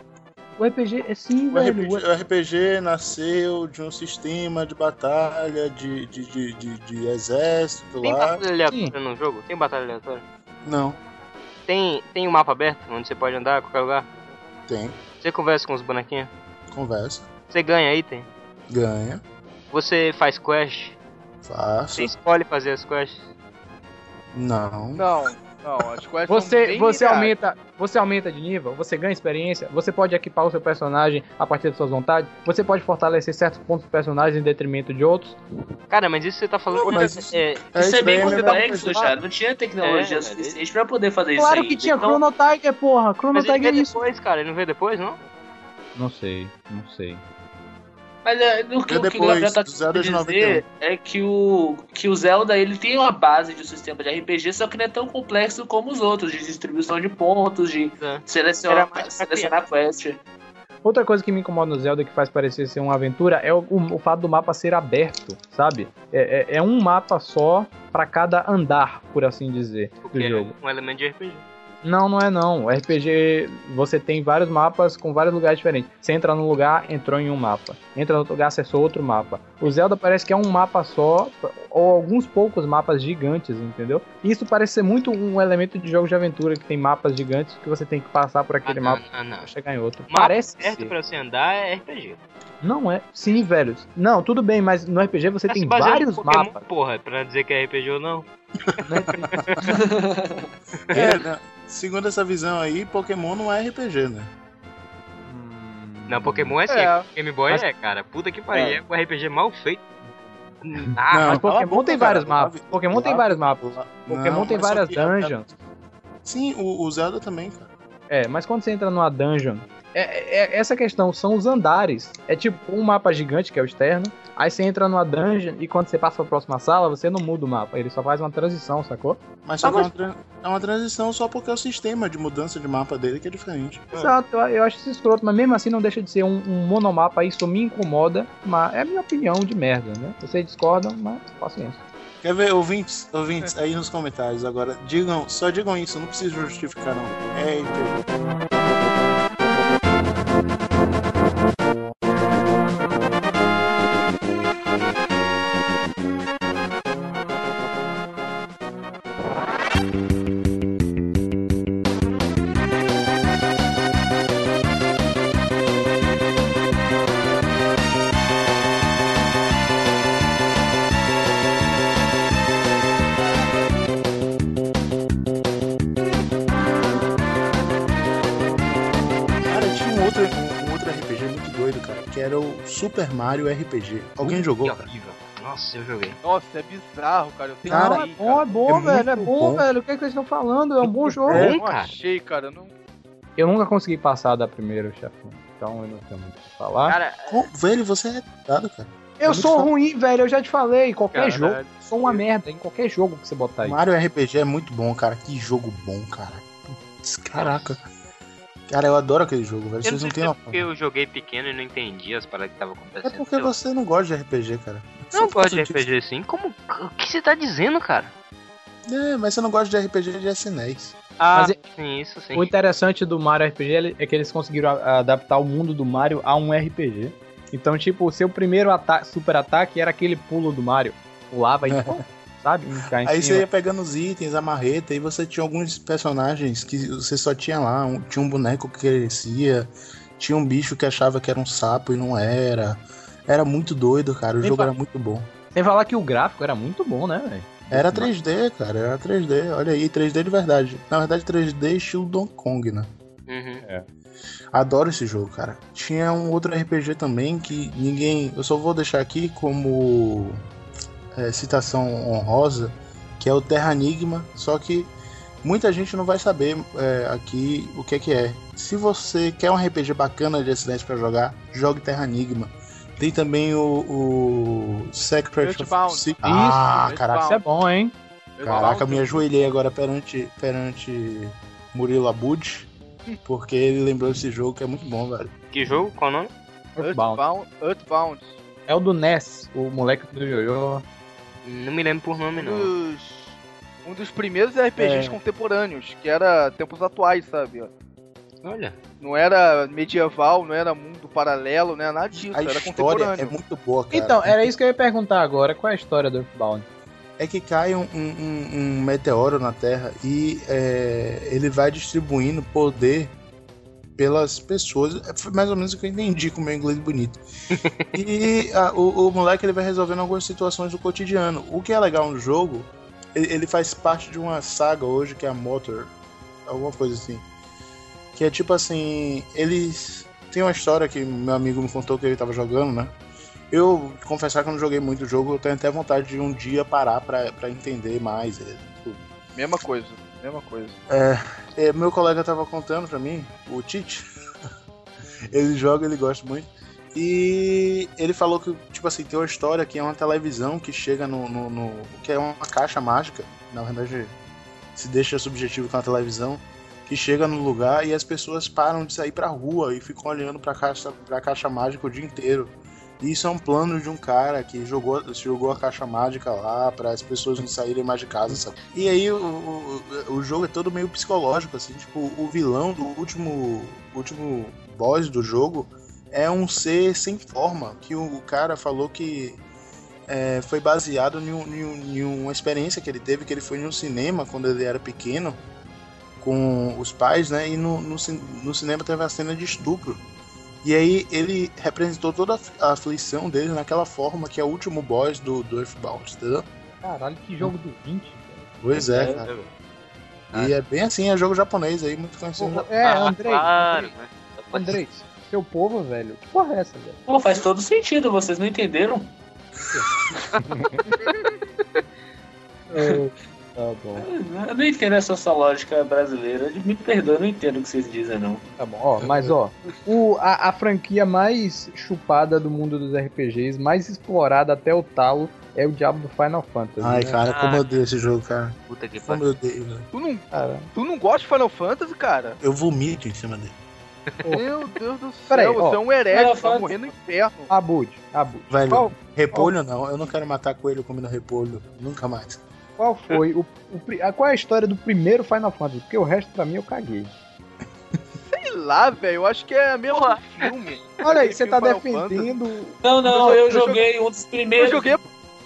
O RPG é sim, O velho. RPG, o RPG nasceu de um sistema de batalha, de, de, de, de, de exército Tem lá. batalha aleatória no jogo? Tem batalha aleatória? Não. Tem, tem um mapa aberto, onde você pode andar a qualquer lugar. Tem, Você conversa com os bonequinhos. conversa, Você ganha item. ganha, Você faz quest. faço. Você escolhe fazer as quests. Não. Não, não, as quests são Você, bem você aumenta, você aumenta de nível, você ganha experiência, você pode equipar o seu personagem a partir de suas vontades, você pode fortalecer certos pontos do personagem em detrimento de outros. Cara, mas isso você tá falando. Não, mas isso- é, É, Isso é isso bem é a mesma complexo, cara. Não tinha tecnologia É, suficiente pra poder fazer isso Claro que tinha Então, Chrono Tiger, porra. Chrono mas ele Tiger é vê isso. depois, cara. Ele não vê depois, não? Não sei, não sei. Mas é, o que, o que o Gabriel tá querendo dizer é que o, que o Zelda ele tem uma base de um sistema de RPG, só que não é tão complexo como os outros, de distribuição de pontos, de É. selecionar, selecionar quest. Outra coisa que me incomoda no Zelda que faz parecer ser uma aventura é o, o- o fato do mapa ser aberto, sabe? É, é- é um mapa só pra cada andar, por assim dizer, do Porque é jogo. um elemento de RPG. Não, não é não. O RPG, você tem vários mapas com vários lugares diferentes. Você entra num lugar, entrou em um mapa. Entra no outro lugar, acessou outro mapa. O Zelda parece que é um mapa só, ou alguns poucos mapas gigantes, entendeu? E isso parece ser muito um elemento de jogos de aventura, que tem mapas gigantes que você tem que passar por aquele ah, mapa não, ah, não. pra chegar em outro. Mapa parece certo ser. pra você andar é RPG. Não é. Sim, velho. Não, tudo bem, mas no RPG você Tá tem vários no Pokémon, mapas. Porra, pra dizer que é RPG ou não. É, né? Segundo essa visão aí, Pokémon não é RPG, né? Não, Pokémon é sim. É. Game Boy Mas- é, cara. Puta que pariu. É. um RPG mal feito. Ah, Não, Mas Pokémon tem vários mapas. Pokémon tem vários mapas. Pokémon tem várias dungeons. Sim, o, o Zelda também, cara. É, mas quando você entra numa dungeon, é, é- essa questão são os andares. É tipo um mapa gigante, que é o externo. Aí você entra numa dungeon e quando você passa pra próxima sala, você não muda o mapa. Ele só faz uma transição, sacou? Mas só Ah, que é, mas- uma é uma transição só porque é o sistema de mudança de mapa dele que é diferente. Exato, eu, eu acho isso escroto, mas mesmo assim não deixa de ser um, um monomapa. Isso me incomoda, mas é a minha opinião de merda, né? Vocês discordam, mas paciência. Quer ver, ouvintes, ouvintes, aí nos comentários agora, digam, só digam isso, não precisa justificar não. É RPG. Era o Super Mario RPG. Alguém jogou, cara? horrível. Nossa, eu joguei. Nossa, é bizarro, cara. Eu tenho Cara, é aí, bom, é bom, É velho, é bom, bom. velho. O que, é que vocês estão falando? É um bom jogo. É. Eu não cara. achei, cara. Não... Eu nunca consegui passar da primeira, chefão. Então eu não tenho muito o que falar. Cara, Pô, velho, você é retardado, cara. eu sou ruim, velho. Eu já te falei. Qualquer Cara, jogo. Sou uma merda em qualquer jogo que você botar aí. Mario RPG é muito bom, cara. Que jogo bom, cara. Putz, caraca. Cara, eu adoro aquele jogo, velho. eu não Vocês não se têm é noção. porque eu joguei pequeno e não entendi as paradas que estavam É acontecendo. porque Eu você não gosta de RPG, cara. não Só gosto de RPG assim. Como? O que você tá dizendo, cara? disso. É, mas você não gosta de RPG de SNES. Ah, Mas é- sim, isso sim. O interessante do Mario RPG é que eles conseguiram adaptar o mundo do Mario a um RPG. Então, tipo, o seu primeiro ata super ataque era aquele pulo do Mario. Pulava e, sabe? Aí você ia pegando os itens, a marreta, e você tinha alguns personagens que você só tinha lá. Um- tinha um boneco que crescia, tinha um bicho que achava que era um sapo e não era. Era muito doido, cara. O Nem jogo fa- era muito bom. Sem falar que o gráfico era muito bom, né, velho? Era 3D, cara. Era 3D. Olha aí, 3D de verdade. Na verdade, 3D estilo Donkey Kong, né? Uhum. Adoro esse jogo, cara. Tinha um outro RPG também que ninguém. Eu só vou deixar aqui como é, citação honrosa, que é o Terra Enigma. Só que muita gente não vai saber é, aqui o que é que é. Se você quer um RPG bacana de SNES pra jogar, jogue Terra Enigma. Tem também o, o Secret Earthbound. Se- Isso, Ah, caraca. Isso é bom, hein? Caraca, me ajoelhei agora perante, perante Murilo Abud, porque ele lembrou desse jogo que é muito bom, velho. Que jogo? Qual o nome? Earthbound. Earthbound. Earthbound. É o do NES, o moleque do Yoyo. Não me lembro por nome, Um não. dos, um dos primeiros RPGs É. contemporâneos, que era tempos atuais, sabe? Olha. Não era medieval, não era mundo paralelo, não era nada disso, A era história contemporâneo. é muito boa, cara. Então, era isso que eu ia perguntar agora. Qual é a história do Earthbound? é que cai um, um- um meteoro na Terra e é, ele vai distribuindo poder pelas pessoas. É, Foi mais ou menos o que eu entendi com o meu inglês bonito. e a- o, o moleque ele vai resolvendo algumas situações do cotidiano. O que é legal no jogo, ele, ele faz parte de uma saga hoje que é a Motor, alguma coisa assim. Que é tipo assim, eles. Tem uma história que meu amigo me contou que ele tava jogando, né? Eu, confessar que eu não joguei muito o jogo, eu tenho até vontade de um dia parar pra, pra entender mais. Mesma coisa, mesma coisa. É, meu colega tava contando pra mim, o Tite. ele joga, ele gosta muito. E ele falou que, tipo assim, tem uma história que é uma televisão que chega no. no- no- que é uma caixa mágica. Na verdade, se deixa subjetivo com a televisão. Que chega no lugar e as pessoas param de sair pra rua e ficam olhando pra caixa, pra caixa mágica o dia inteiro. Isso é um plano de um cara que jogou, jogou a caixa mágica lá para as pessoas não saírem mais de casa, sabe? E aí o, o, jogo é todo meio psicológico, assim, tipo, o vilão do último, último boss do jogo é um ser sem forma, que o, o cara falou que é, foi baseado em, em em uma experiência que ele teve, que ele foi em um cinema quando ele era pequeno, com os pais, né? E no, no, no cinema teve a cena de estupro. E aí ele representou toda a aflição dele naquela forma que é o último boss do, do Earthbound, entendeu? Caralho, que jogo do 20. velho. Pois é, cara. E é bem assim, é jogo japonês aí, muito conhecido. Porra, É, Ah, Andrei. claro, Andrei, né? Andrei, seu povo, velho. Que porra é essa, velho? Pô, faz todo sentido, vocês não entenderam? Tá bom. Eu não entendo essa sua lógica brasileira. Me perdoa, eu não entendo o que vocês dizem, não. Tá bom, ó, mas ó, o, a, a franquia mais chupada do mundo dos RPGs, mais explorada até o talo, é o diabo do Final Fantasy. Ai, né? cara, como Ah. eu odeio esse jogo, cara. Puta que Como pariu. eu odeio, velho. Tu não, Cara, tu não gosta de Final Fantasy, cara? Eu vomito em cima dele. Meu Deus do céu, Peraí, você ó. é um vai Fantasy- morrer no inferno. Abud, Abud. Velho, repolho não, eu não quero matar coelho comendo repolho. Nunca mais. Qual foi o, o a- qual é a história do primeiro Final Fantasy? Porque o resto pra mim eu caguei. Sei lá, velho, eu acho que é mesmo Porra. filme. Olha aí, você tá Final defendendo. Não, não, Eu eu, jo- eu joguei um dos Eu primeiros joguei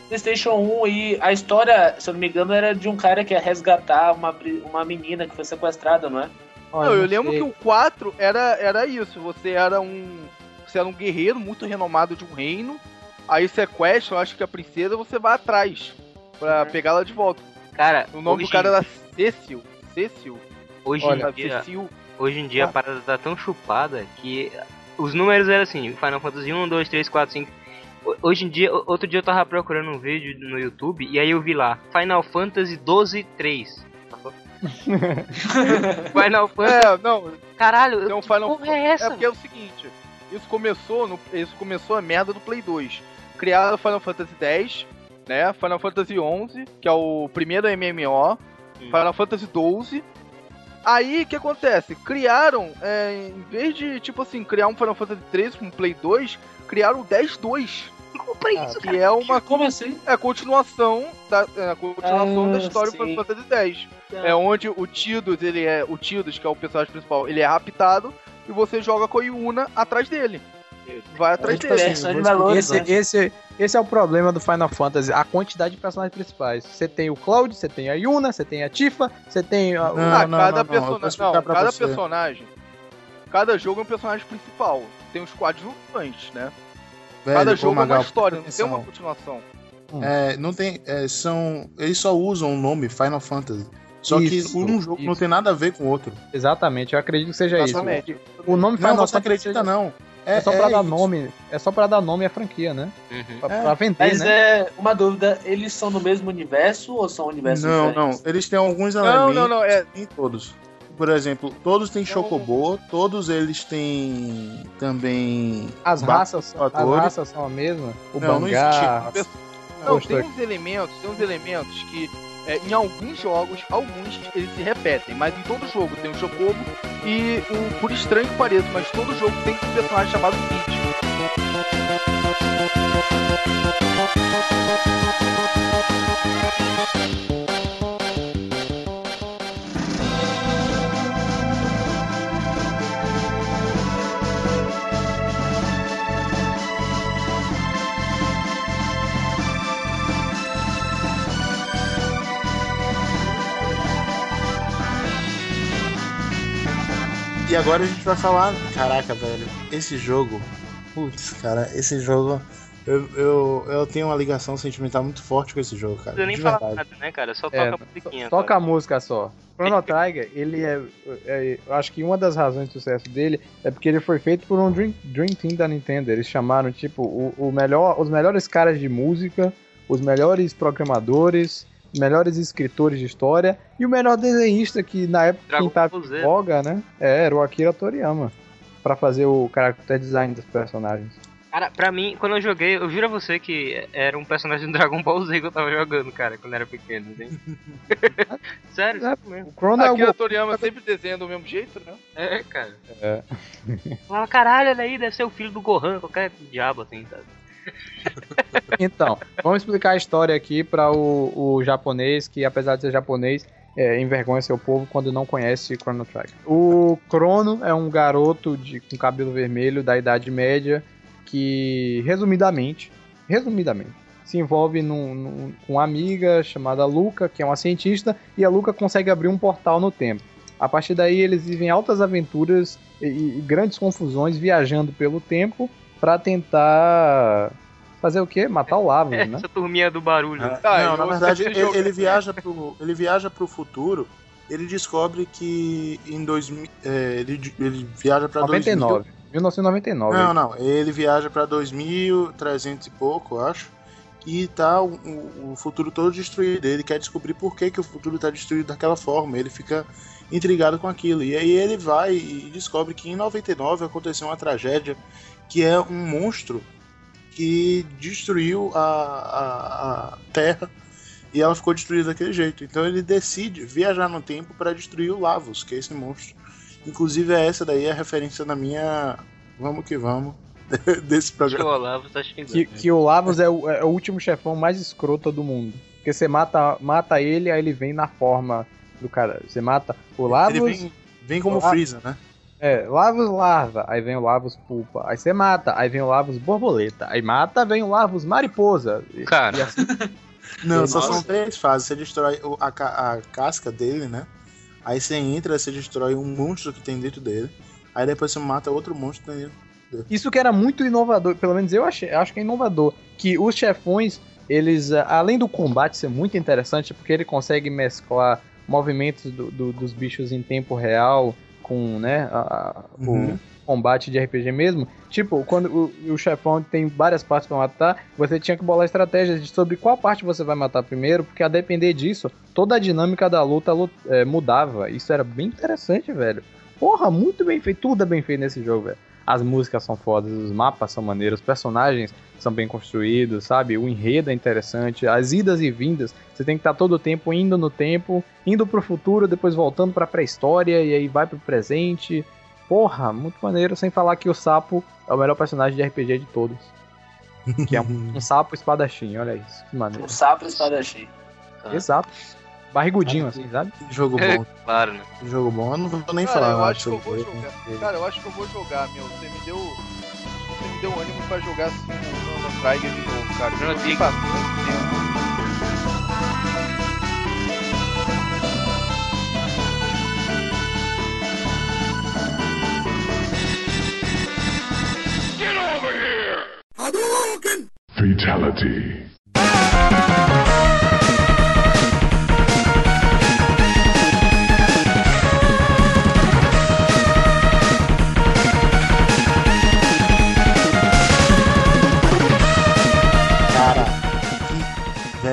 PlayStation 1 e a história, se eu não me engano, era de um cara que ia resgatar uma, uma menina que foi sequestrada, não é? Olha, Não, eu não lembro sei. que o 4 era, era isso. Você era um. Você era um guerreiro muito renomado de um reino. Aí sequestra, eu acho que a princesa, você vai atrás pra Uhum. pegá-la de volta. Cara, O nome hoje, do cara era Cecil. Cecil. hoje Olha, em dia, Cecil. hoje em dia a parada tá tão chupada que os números eram assim, Final Fantasy 1, 2, 3, 4, 5. Ho- Hoje em dia, outro dia eu tava procurando um vídeo no YouTube e aí eu vi lá, Final Fantasy 12, 3. Final Fantasy. É, não, Caralho, que Final porra é É essa? porque é o seguinte, isso começou, no, isso começou a merda do Play 2. Criaram Final Fantasy X, né? Final Fantasy 11, que é o primeiro MMO, Hum. Final Fantasy 12. Aí o que acontece? Criaram, é, em vez de tipo assim criar um Final Fantasy 13 com Play 2, criaram o 10-2, Comprei isso, que é uma Como assim? é a continuação da é a continuação Ah, da história do sim. Final Fantasy X. É onde o Tidus, ele é. O Tidus, que é o personagem principal, ele é raptado e você joga com a Yuna atrás dele. Vai atrás Tipo dele. assim, de valores, Esse, né? esse, esse é o problema do Final Fantasy, a quantidade de personagens principais. Você tem o Cloud, você tem a Yuna, você tem a Tifa, você tem a, o- Não, ah, não, cada não, não, Não, cada você. personagem. Cada jogo é um personagem principal. Tem os coadjuvantes, né? Velho, cada jogo é Magal, uma história, não tem uma continuação. É, não tem. é, são. Eles só usam o nome Final Fantasy. Só Isso, que um jogo não isso. tem nada a ver com o outro. Exatamente, eu acredito que seja Exatamente. isso. O nome Não, Final você Fantasy acredita seja- não. É, só pra dar isso. nome, é só para dar nome à franquia, né? Uhum. Pra, É. pra vender, Mas né? é uma dúvida, eles são no mesmo universo ou são universos Não, diferentes? não. Eles têm alguns Não, elementos não, não. É, em todos. Por exemplo, todos têm Chocobo, todos eles têm também. As raças, as raças são a mesma. O Não, não Bangá. existe. Não, tem uns elementos, tem uns elementos que é, em alguns jogos, alguns eles se repetem, mas em todo jogo tem o Chocobo e o, por estranho que pareça, mas todo jogo tem um personagem chamado Peach. E agora a gente vai falar. Caraca, velho, esse jogo. Putz, cara, esse jogo. Eu, eu, eu tenho uma ligação sentimental muito forte com esse jogo, cara. Não precisa nem falar nada, né, cara? Só É, toca a musiquinha. Toca só. a música só. Chrono Trigger, ele é, é- Eu acho que uma das razões do sucesso dele é porque ele foi feito por um Dream, Dream Team da Nintendo. Eles chamaram, tipo, o, o melhor, os melhores caras de música, os melhores programadores, melhores escritores de história e o melhor desenhista que na época Dragon quem tava em voga, né? É, era o Akira Toriyama. Pra fazer o character design dos personagens. Cara, pra mim, quando eu joguei, eu juro a você que era um personagem do Dragon Ball Z que eu tava jogando, cara, quando eu era pequeno, assim. Sério, É, mesmo. O Chrono é o Aqui Toriyama sempre desenha do mesmo jeito, né? É, cara. É. Fala, caralho, ele aí deve ser o filho do Gohan, qualquer diabo assim, sabe? Então, vamos explicar a história aqui para o, o japonês, que apesar de ser japonês, é, envergonha seu povo quando não conhece Chrono Trigger. O Chrono é um garoto de, com cabelo vermelho da Idade Média que, resumidamente, resumidamente, se envolve num, num- com uma amiga chamada Luca, que é uma cientista, e a Luca consegue abrir um portal no tempo. A partir daí eles vivem altas aventuras e, e grandes confusões viajando pelo tempo para tentar fazer o quê? Matar o Lavos, É, né? essa turminha do barulho. Ah, Tá, não, na verdade, ele, ele viaja pro, ele viaja pro futuro. Ele descobre que em 2000, é, ele, ele viaja pra 99. 1999. 2000. Não, não, ele viaja pra 2300 e pouco, eu acho. E tá o, o- o futuro todo destruído. Ele quer descobrir por que, que o futuro tá destruído daquela forma. Ele fica intrigado com aquilo. E aí ele vai e descobre que em 99 aconteceu uma tragédia que é um monstro que destruiu a, a, a Terra e ela ficou destruída daquele jeito. Então ele decide viajar no tempo para destruir o Lavos, que é esse monstro. Inclusive é essa daí a referência na minha vamos que vamos desse Acho que o programa. Olavo tá. Que, que o Lavos é o, é o último chefão mais escroto do mundo. Porque você mata, mata ele, aí ele vem na forma do cara. Você mata o Lavos. Ele vem, vem como Ah. Freeza, né? É, Lavos larva, aí vem o Lavos pulpa. Aí você mata, aí vem o Lavos borboleta. Aí mata, vem o Lavos mariposa. E- Cara. e assim, Não, só são três fases. Você destrói o- a, ca- a casca dele, né? Aí você entra, você destrói um monstro que tem dentro dele. Aí depois você mata outro monstro que tem dentro. Isso que era muito inovador, pelo menos eu achei, acho que é inovador, que os chefões, eles, ah, além do combate ser muito interessante, porque ele consegue mesclar movimentos do- do- dos bichos em tempo real com, né, a- a- Uhum. o combate de RPG mesmo. Tipo, quando o, o chefão tem várias partes pra matar, você tinha que bolar estratégias de sobre qual parte você vai matar primeiro, porque a depender disso, toda a dinâmica da luta lu- eh, mudava. Isso era bem interessante, velho. Porra, muito bem feito, tudo é bem feito nesse jogo, velho. As músicas são fodas, os mapas são maneiros, os personagens são bem construídos, sabe? O enredo é interessante, as idas e vindas, você tem que estar todo o tempo indo no tempo, indo pro futuro, depois voltando pra pré-história e aí vai pro presente. Porra, muito maneiro, sem falar que o sapo é o melhor personagem de RPG de todos. Que é um, um sapo espadachim, olha isso, que maneiro. O sapo espadachim. Ah. Exato. Barrigudinho, assim, sabe? Jogo É, bom, claro, né? jogo bom. Eu não vou nem Cara, falar eu acho que eu vou jogar. Cara, eu acho que eu vou jogar, meu. Você me deu. Você me deu ânimo pra jogar assim o Chrono Trigger de novo, cara. Eu Trigger. faz muito tempo. Fatality.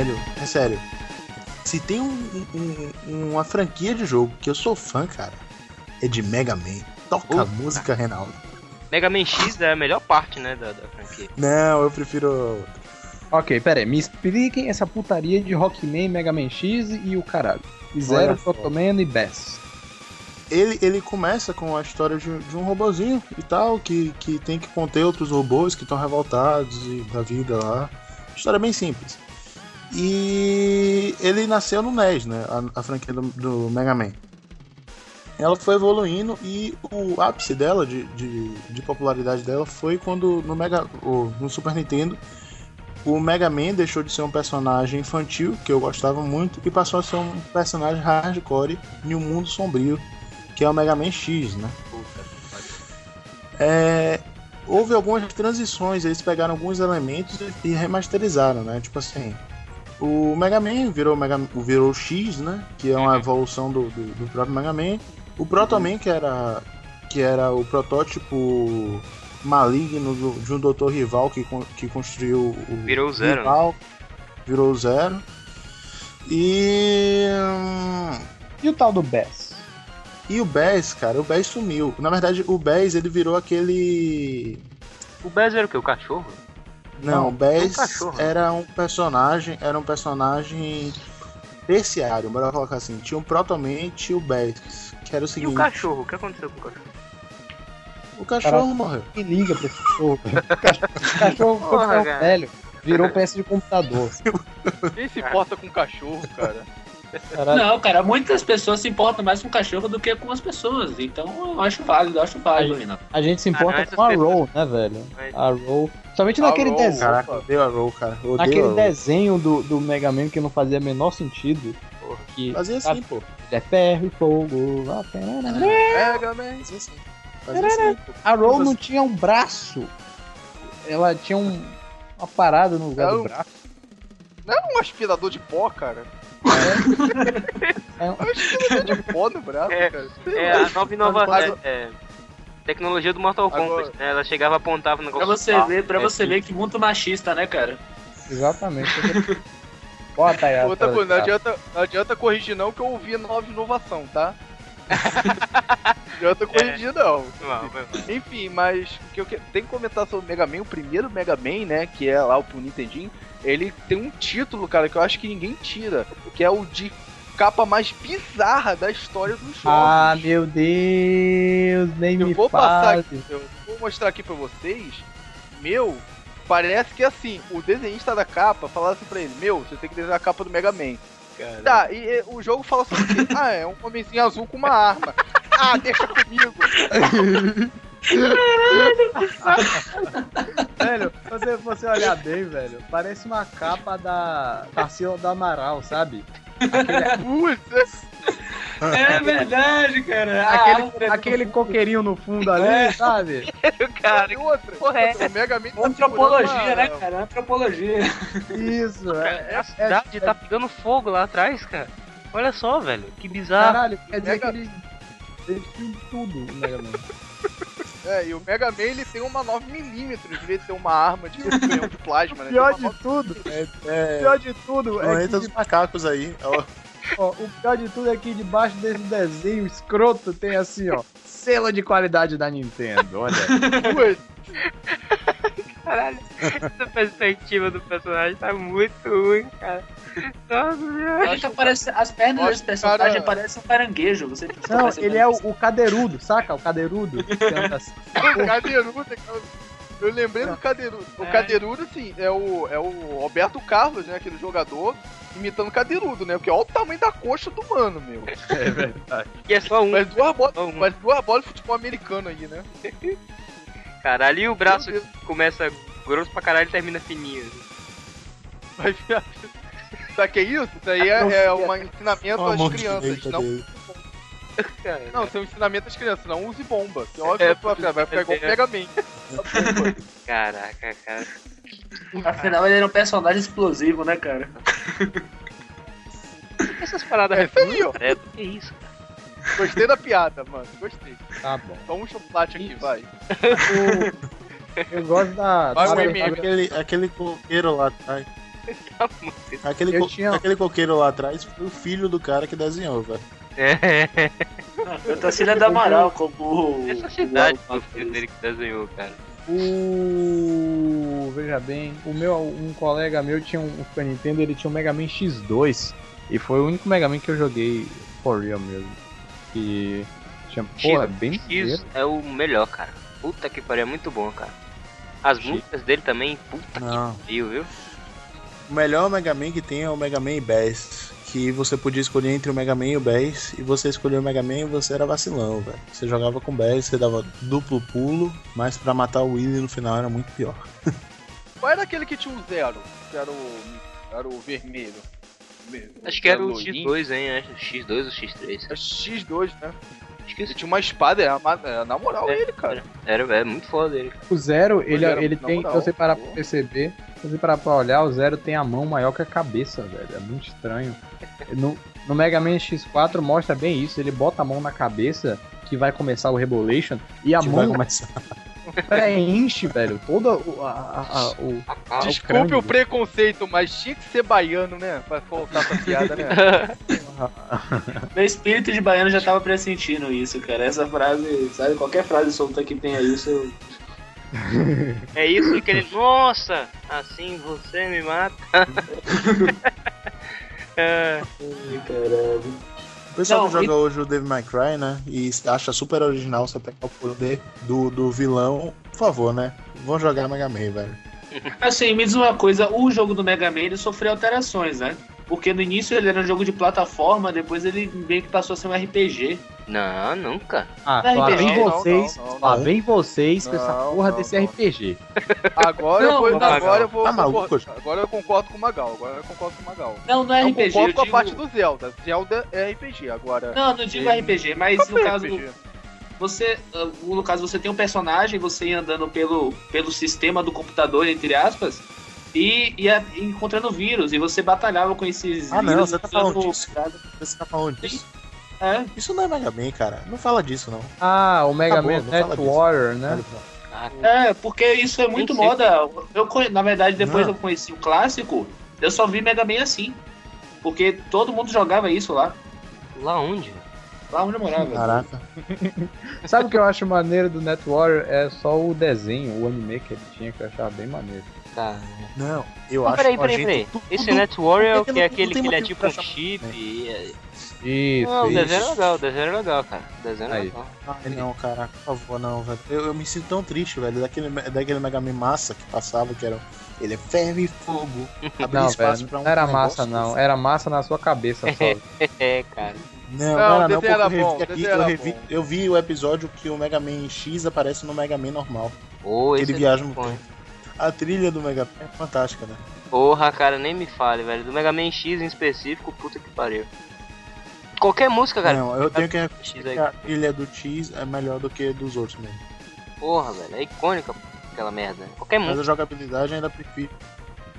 Velho, é sério. Se tem um- um- uma franquia de jogo que eu sou fã, cara, é de Mega Man. Toca a Ufa. música, Reinaldo. Mega Man X é a melhor parte, né, da, da franquia. Não, eu prefiro. Ok, pera aí, me expliquem essa putaria de Rockman, Mega Man X e o caralho. E Zero. Protoman e Bass. Ele, ele começa com a história de, de um robozinho e tal, que, que tem que conter outros robôs que estão revoltados e da vida lá. História bem simples. E ele nasceu no NES, né? A, a franquia do, do Mega Man. Ela foi evoluindo e o ápice dela, de, de, de popularidade dela, foi quando no, Mega, no Super Nintendo o Mega Man deixou de ser um personagem infantil, que eu gostava muito, e passou a ser um personagem hardcore em um mundo sombrio, que é o Mega Man X, né? é, houve algumas transições, eles pegaram alguns elementos e remasterizaram, né? Tipo assim, o Mega Man virou, Mega, virou o X, né? Que é uma evolução do, do, do próprio Mega Man. O Proto Man, que era, que era o protótipo maligno do- de um doutor rival que, que construiu o Virou o Zero, né? rival, virou o Zero. E. hum, E o tal do Bass? E o Bass, cara, o Bass sumiu. Na verdade, o Bass ele virou aquele. O Bez era o quê? O cachorro? Não, Não, o Bass um era um personagem. Era um personagem terciário, bora colocar assim. Tinha um Protomente e o Bass. Que era o E seguinte. o cachorro? O que aconteceu com o cachorro? O cachorro Cara, morreu. Que liga pra esse cachorro? O cachorro, o cachorro ficou velho, virou peça de computador. Quem se importa com cachorro, cara? Não, cara, muitas pessoas se importam mais com o cachorro do que com as pessoas. Então eu acho válido, eu acho válido, Renato. A gente se importa Ah, essas com a Roll, né, velho? A Roll. Somente A naquele Roll, desenho. Caraca, eu odeio a Roll, cara. Eu odeio Naquele a Roll. desenho do, do Mega Man que não fazia menor sentido. Que Fazia assim, pô. é ferro e fogo. tarará. Mega Man. Fazia assim. Fazia assim. A Roll não tinha um braço. Ela tinha um, uma parada no lugar do Não. braço. Não é um aspirador de pó, cara. É um- É um aspirador de pó no braço, É. cara. É a nova inovação. É, é, tecnologia do Mortal Kombat, Agora- né? Ela chegava e apontava no Pra negócio. você Ah, ver, pra é, você ver que muito machista, né, cara? Exatamente. Bota aí Outra coisa, não adianta, não adianta corrigir não que eu ouvi nova inovação, tá? não adianta corrigir não. Foi mal, foi mal. Enfim, mas o que eu que- tenho que comentar sobre o Mega Man, o primeiro Mega Man, né, que é lá o pro Nintendinho, ele tem um título, cara, que eu acho que ninguém tira, que é o de capa mais bizarra da história dos jogos. Ah, meu Deus, nem eu me vou passar fale. aqui, eu vou mostrar aqui pra vocês. Meu, parece que assim, o desenhista da capa falava assim pra ele, meu, você tem que desenhar a capa do Mega Man. Cara. Tá, e, e o jogo fala sobre quê? Ah, é um homenzinho azul com uma arma. Ah, deixa comigo. Velho, se você, você olhar bem, velho, parece uma capa da Tarsila do Amaral, sabe? Aquele, Putz, É verdade, cara. A aquele, aquele coqueirinho no fundo ali, sabe? cara, e outra. porra é tá Antropologia, né, cara? Antropologia. Isso, é. a cidade tá pegando fogo lá atrás, cara. Olha só, velho, que bizarro. Caralho, quer dizer Mega- que ele. Ele tudo, o Mega Man. É, e o Mega Man ele tem uma 9mm, em vez de ter uma arma de canhão de plasma, né? Pior Tem uma de tudo, É, pior de tudo é que dos macacos aí. Ó, Ó, o pior de tudo é que debaixo desse desenho escroto tem assim, ó. Selo de qualidade da Nintendo, olha. Caralho, essa perspectiva do personagem tá muito ruim, cara. Nossa senhora. Ele tá parecendo, as pernas Acho desse que personagem cara- parecem um caranguejo. Você Não, ele é o, o cadeirudo, saca? O cadeirudo. que assim. o Cadeirudo, cara. Eu lembrei do Cadeirudo. O É. Cadeirudo, assim, é o, é o Roberto Carlos, né? Aquele jogador, imitando o Cadeirudo, né? Porque olha o tamanho da coxa do mano, meu. É verdade. E é só um. Mas duas bolas, Só um. mas duas bolas de futebol americano aí, né? Caralho, e o braço começa grosso pra caralho e termina fininho. assim. Mas, sabe o que é isso? Isso aí é, é um ensinamento às crianças. Não. Cara, não, isso é um ensinamento às crianças. Não use bomba. Que óbvio É, que tua vai ficar igual o é. Man. Caraca, cara. Afinal, ele era um personagem explosivo, né, cara? Essas paradas É ó. É, que isso? Gostei da piada, mano. Gostei. Tá bom. Só um chocolate aqui, vai. O- Eu gosto da. Vai, da- o e-mail. Aquele, aquele coqueiro lá atrás. Aquele, co- tinha- aquele coqueiro lá atrás foi o filho do cara que desenhou, velho. É, Eu tô Cília do Amaral como o. essa cidade o- do filho dele que desenhou, cara. O. Veja bem, o meu, um colega meu tinha um Super Nintendo, ele tinha um Mega Man X2. E foi o único Mega Man que eu joguei for real mesmo. Que tinha. Porra, bem. X é o melhor, cara. Puta que pariu, é muito bom, cara. As X. músicas dele também, puta Não. que pariu, viu? O melhor Mega Man que tem é o Mega Man Bass. Que você podia escolher entre o Mega Man e o Bass. E você escolheu o Mega Man e você era vacilão, velho. Você jogava com Bass, você dava duplo pulo. Mas pra matar o Willy no final era muito pior. Qual era aquele que tinha um zero? Que era o. Era o vermelho. Acho que era o loirinho. X2, hein? Acho X2 ou X3. É X2, né? Acho que Ele tinha uma espada, é, é, na moral É. ele, cara. era é muito foda ele. O Zero, ele, ele na tem, moral, se você parar pra perceber, se você parar pra olhar, o Zero tem a mão maior que a cabeça, velho. É muito estranho. No, no Mega Man X4 mostra bem isso, ele bota a mão na cabeça que vai começar o Rebolation e a Que vai mão começar. preenche, velho, toda o, a, a- a- o, Desculpe o preconceito, mas tinha que ser baiano, né? Pra soltar essa piada, né? Meu espírito de baiano já tava pressentindo isso, cara. Essa frase, sabe? Qualquer frase solta que tenha isso, eu... É isso que ele. Nossa! Assim você me mata. É, Caralho. O pessoal Não, que joga e- hoje o Devil May Cry, né? E acha super original você pegar o poder do, do vilão. Por favor, né? Vão jogar Mega Man, velho. Assim, me diz uma coisa, o jogo do Mega Man ele sofreu alterações, né? Porque no início ele era um jogo de plataforma, depois ele meio que passou a ser um RPG. Não, nunca. Ah, lá RPG, vem não, vocês, não, não, lá não. vem vocês com essa porra não, desse não. RPG. Agora, Não, eu, vou, não, agora eu vou. Tá maluco, agora eu concordo com o Magal. Agora eu concordo com o Magal. Não, não é Eu RPG, concordo eu com a digo... parte do Zelda. Zelda é RPG. Agora. Não, não digo RPG, mas no caso, RPG? você, ah, no caso você tem um personagem, você ia andando pelo, pelo sistema do computador, entre aspas, e ia encontrando vírus, e você batalhava com esses Ah, não, vírus. você tá falando disso. Você tá falando disso? É, Isso não é Mega Man, cara. Não fala disso, não. Ah, o Mega Acabou, Man Net disso. Warrior, né? É, porque isso é muito sei. moda. Eu, na verdade, depois Não. eu conheci o clássico, eu só vi Mega Man assim. Porque todo mundo jogava isso lá. lá onde? Lá onde eu morava. Caraca. Sabe o que eu acho maneiro do Net Warrior? É só o desenho, o anime que ele tinha, que eu achava bem maneiro. Cara. Não, eu Não, acho peraí, peraí, peraí. Esse Net Warrior é que é aquele que ele é tipo um pra chamar- chip e. é- Isso, Não, o isso. desenho é legal, o desenho é legal, cara. O desenho é legal. Ai, não, cara, por favor, não, velho. Eu, eu me sinto tão triste, velho. Daquele, daquele Mega Man massa que passava, que era. Ele é ferro e fogo. Abrir Não, espaço velho, pra um não era massa não, desse. era massa na sua cabeça só. É, cara. Não, Não, não, era não, desenho porque era eu revi bom, aqui, eu, revi, bom. eu vi o episódio que o Mega Man X aparece no Mega Man normal. Esse ele é viaja no tempo. A trilha do Mega Man é fantástica, né? Porra, cara, nem me fale, velho. Do Mega Man X em específico, puta que pariu. Qualquer música, cara. Não, eu tenho que reconhecer que a trilha do X é melhor do que dos outros mesmo. Porra, velho. É icônica aquela merda. Qualquer Mas música. a jogabilidade ainda prefiro.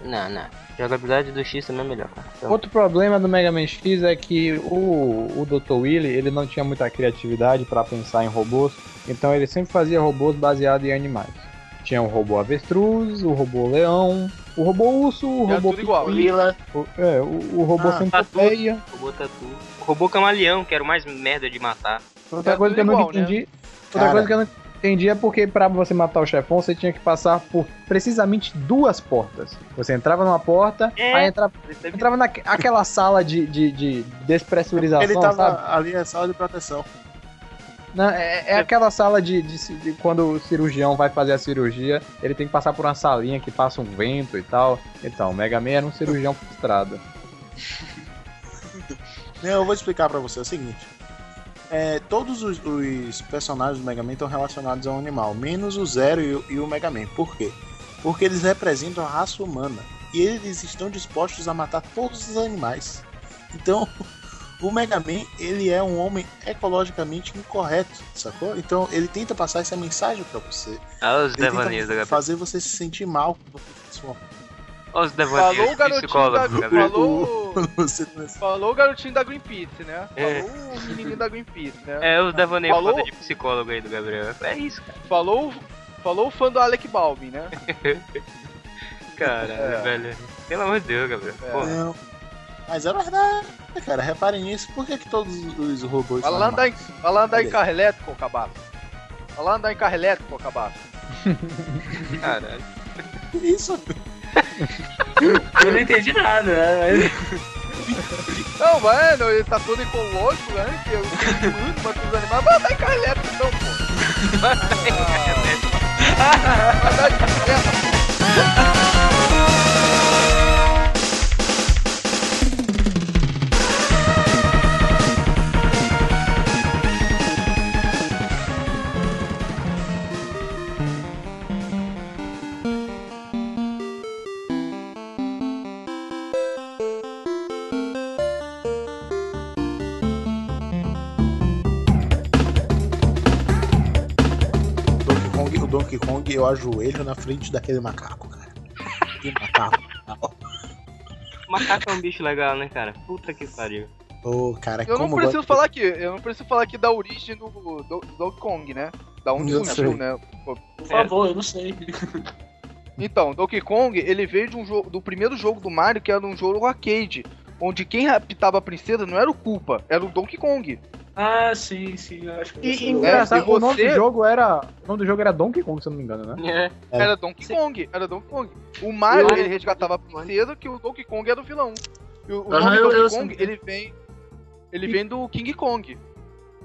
Não, não. A jogabilidade do X também é melhor, cara. Então, Outro problema do Mega Man X é que o, o Dr. Willy ele não tinha muita criatividade para pensar em robôs, então ele sempre fazia robôs baseados em animais. Tinha o robô avestruz, o robô leão, o robô urso, o Era robô Gorila. é, o, o robô Ah, centopeia. robô tatu. O robô camaleão, que era o mais merda de matar. Outra É coisa que eu não né? entendi. Outra Cara. coisa que eu não entendi é porque pra você matar o chefão você tinha que passar por precisamente duas portas. Você entrava numa porta, É. aí entrava, entrava naquela sala de, de, de despressurização, Ele tava sabe? ali é sala de proteção. Não, é, é aquela sala de, de, ci- de quando o cirurgião vai fazer a cirurgia, ele tem que passar por uma salinha que passa um vento e tal. Então, o Mega Man era um cirurgião frustrado. Não, eu vou explicar pra você é o seguinte. É, todos os, os personagens do Mega Man estão relacionados a um animal, menos o Zero e o, e o Mega Man. Por quê? Porque eles representam a raça humana. E eles estão dispostos a matar todos os animais. Então, o Mega Man, ele é um homem ecologicamente incorreto, sacou? Então, ele tenta passar essa mensagem pra você. Olha os Ele tenta devaneios da Gabriel. fazer você se sentir mal os Falou devaneios o garotinho da, falou, falou o garotinho da Greenpeace, né? É. Falou o menininho da Greenpeace, né? É, os devaneios Falou? foda de psicólogo aí do Gabriel. É isso, cara. Falou, falou o fã do Alec Baldwin, né? Caralho, É. velho. Pelo amor de Deus, Gabriel. É. Porra. Não. Mas é verdade, cara. Reparem nisso. Por que, que todos os robôs Vai são lá andar em, vai lá andar em carro elétrico, cabaço. Vai lá andar em carro elétrico, cabaço. Caralho. Que isso? Eu não entendi nada, né? Não, mano, ele tá todo ecológico, né? Que eu tenho muito, mas os animais. Vai andar em carro elétrico então, pô. Vai andar de bicicleta. Donkey Kong, eu ajoelho na frente daquele macaco, cara. Que macaco. Macaco é um bicho legal, né, cara? Puta que pariu. Ô, cara, Eu não preciso gosto- falar aqui, eu não preciso falar aqui da origem do, do, do Donkey Kong, né? Da onde Eu surgiu, sei. né? Por favor, eu não sei. Então, Donkey Kong, ele veio de um jogo, do primeiro jogo do Mario, que era um jogo arcade, onde quem raptava a princesa não era o Koopa, era o Donkey Kong. Ah, sim, sim, eu acho que E, engraçado, e o nome do jogo era. O nome do jogo era Donkey Kong, se eu não me engano, né? É. É. Era Donkey Kong, era Donkey Kong. O Mario, Eu- ele resgatava a princesa, que o Donkey Kong era o vilão. E o, o Aham, nome eu- Donkey eu Kong, ele vem... Ele vem do King Kong.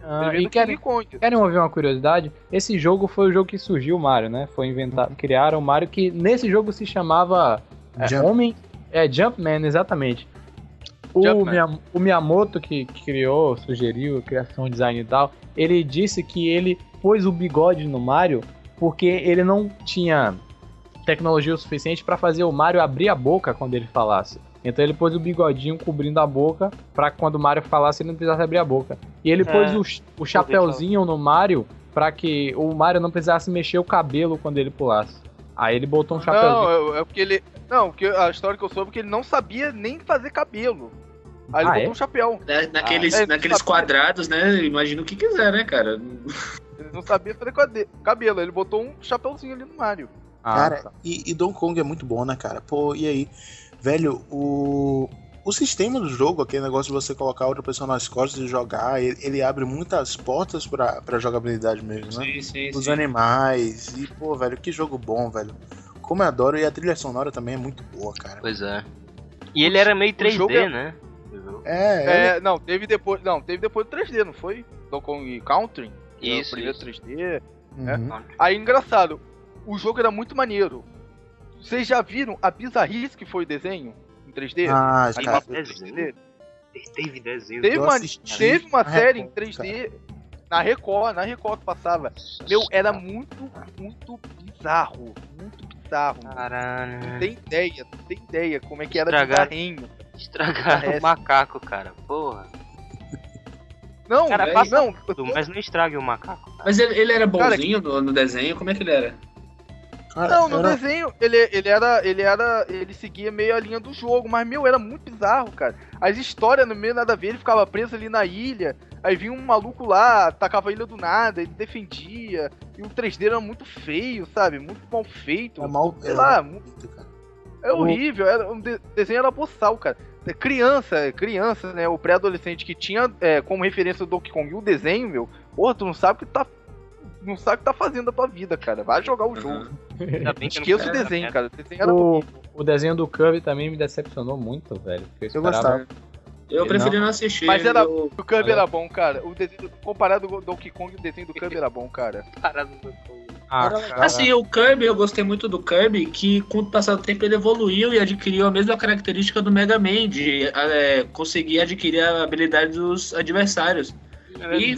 Ah, e querem, King Kong. querem ouvir uma curiosidade? Esse jogo foi o jogo que surgiu o Mario, né? Foi inventado, criaram o Mario que nesse jogo se chamava é, Jump. Homem. É, Jumpman, exatamente. O. Miyam- o Miyamoto, que, que criou, sugeriu a criação, design e tal, ele disse que ele pôs o bigode no Mario porque ele não tinha tecnologia o suficiente para fazer o Mario abrir a boca quando ele falasse. Então ele pôs o bigodinho cobrindo a boca pra quando o Mario falasse ele não precisasse abrir a boca. E ele É, pôs o, o chapéuzinho no Mario pra que o Mario não precisasse mexer o cabelo quando ele pulasse. Aí ele botou um chapéuzinho. Não, é, é porque ele... Não, porque a história que eu soube é que ele não sabia nem fazer cabelo. Aí ele Ah, botou é? um chapéu. Na- Naqueles, Ah, é, naqueles quadrados, né? Imagina o que quiser, né, cara? Ele não sabia fazer cabelo, ele botou um chapéuzinho ali no Mario. Ah, Cara, tá. e, e Donkey Kong é muito bom, né, cara? Pô, e aí? Velho, o. O sistema do jogo, aquele negócio de você colocar outra pessoa nas costas e jogar, ele, ele abre muitas portas pra, pra jogabilidade mesmo, né? Sim, sim, Os sim. animais, e pô, velho, que jogo bom, velho. Como eu adoro, e a trilha sonora também é muito boa, cara. Pois é. E ele era meio 3D, jogo é- né? O jogo. É, é, É, não, teve depois. Não, teve depois do 3D, não foi? Donkey Kong Country? o Isso, primeiro isso. 3D. uhum. Aí, engraçado, o jogo era muito maneiro. Vocês já viram a bizarrice que foi o desenho em 3D? Ah, cara, em desenho. 3D? Teve desenho. Teve uma, teve uma na série em Record, 3D na Record, na Record que passava. Meu, era muito, muito bizarro. Muito bizarro. Não Caralho. tem ideia, não tem ideia como é que era Estragaram. bizarrinho. Estragaram É. o macaco, cara. Porra. Não, Cara, passa não. tô- Mas não estrague o macaco. Mas ele, ele era Cara, bonzinho no, no desenho? Como é que ele era? Não, no era- desenho ele, ele era. Ele era. Ele seguia meio a linha do jogo, mas meu, era muito bizarro, cara. As histórias no meio nada a ver, ele ficava preso ali na ilha, aí vinha um maluco lá, tacava a ilha do nada, ele defendia. E o 3D era muito feio, sabe? Muito mal feito. é mal. Sei é lá, mal feito, cara. É horrível, era, um de- desenho era boçal, cara. É Criança, criança, né? O pré-adolescente que tinha é, como referência o Donkey Kong e o desenho, meu, porra, tu não sabe o que tá. Não sabe o que tá fazendo da tua vida, cara. Vai jogar o jogo. Ainda bem que eu não Esqueça o desenho, essa cara. O desenho era O, desenho do Kirby também me decepcionou muito, velho. Eu esperava- gostava. Eu Ele preferi não, assistir. Mas era- eu- O Kirby era bom, cara. O desenho, comparado com o Donkey Kong, o desenho do Kirby era bom, cara. Ah. Assim, o Kirby, eu gostei muito do Kirby, que com o passar do tempo ele evoluiu e adquiriu a mesma característica do Mega Man, de é, conseguir adquirir a habilidade dos adversários. E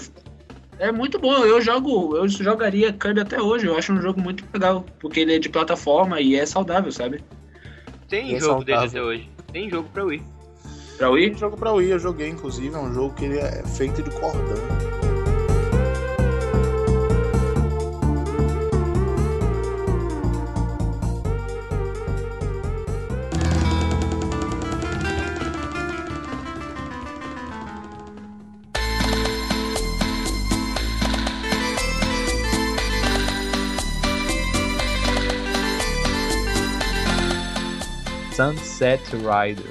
é muito bom, eu jogo, eu jogaria Kirby até hoje, eu acho um jogo muito legal, porque ele é de plataforma e é saudável, sabe? Tem É jogo dele saudável. até hoje. Tem jogo pra Wii. Pra Wii? Tem jogo pra Wii, eu joguei, inclusive, é um jogo que ele é feito de cordão. Sunset Rider.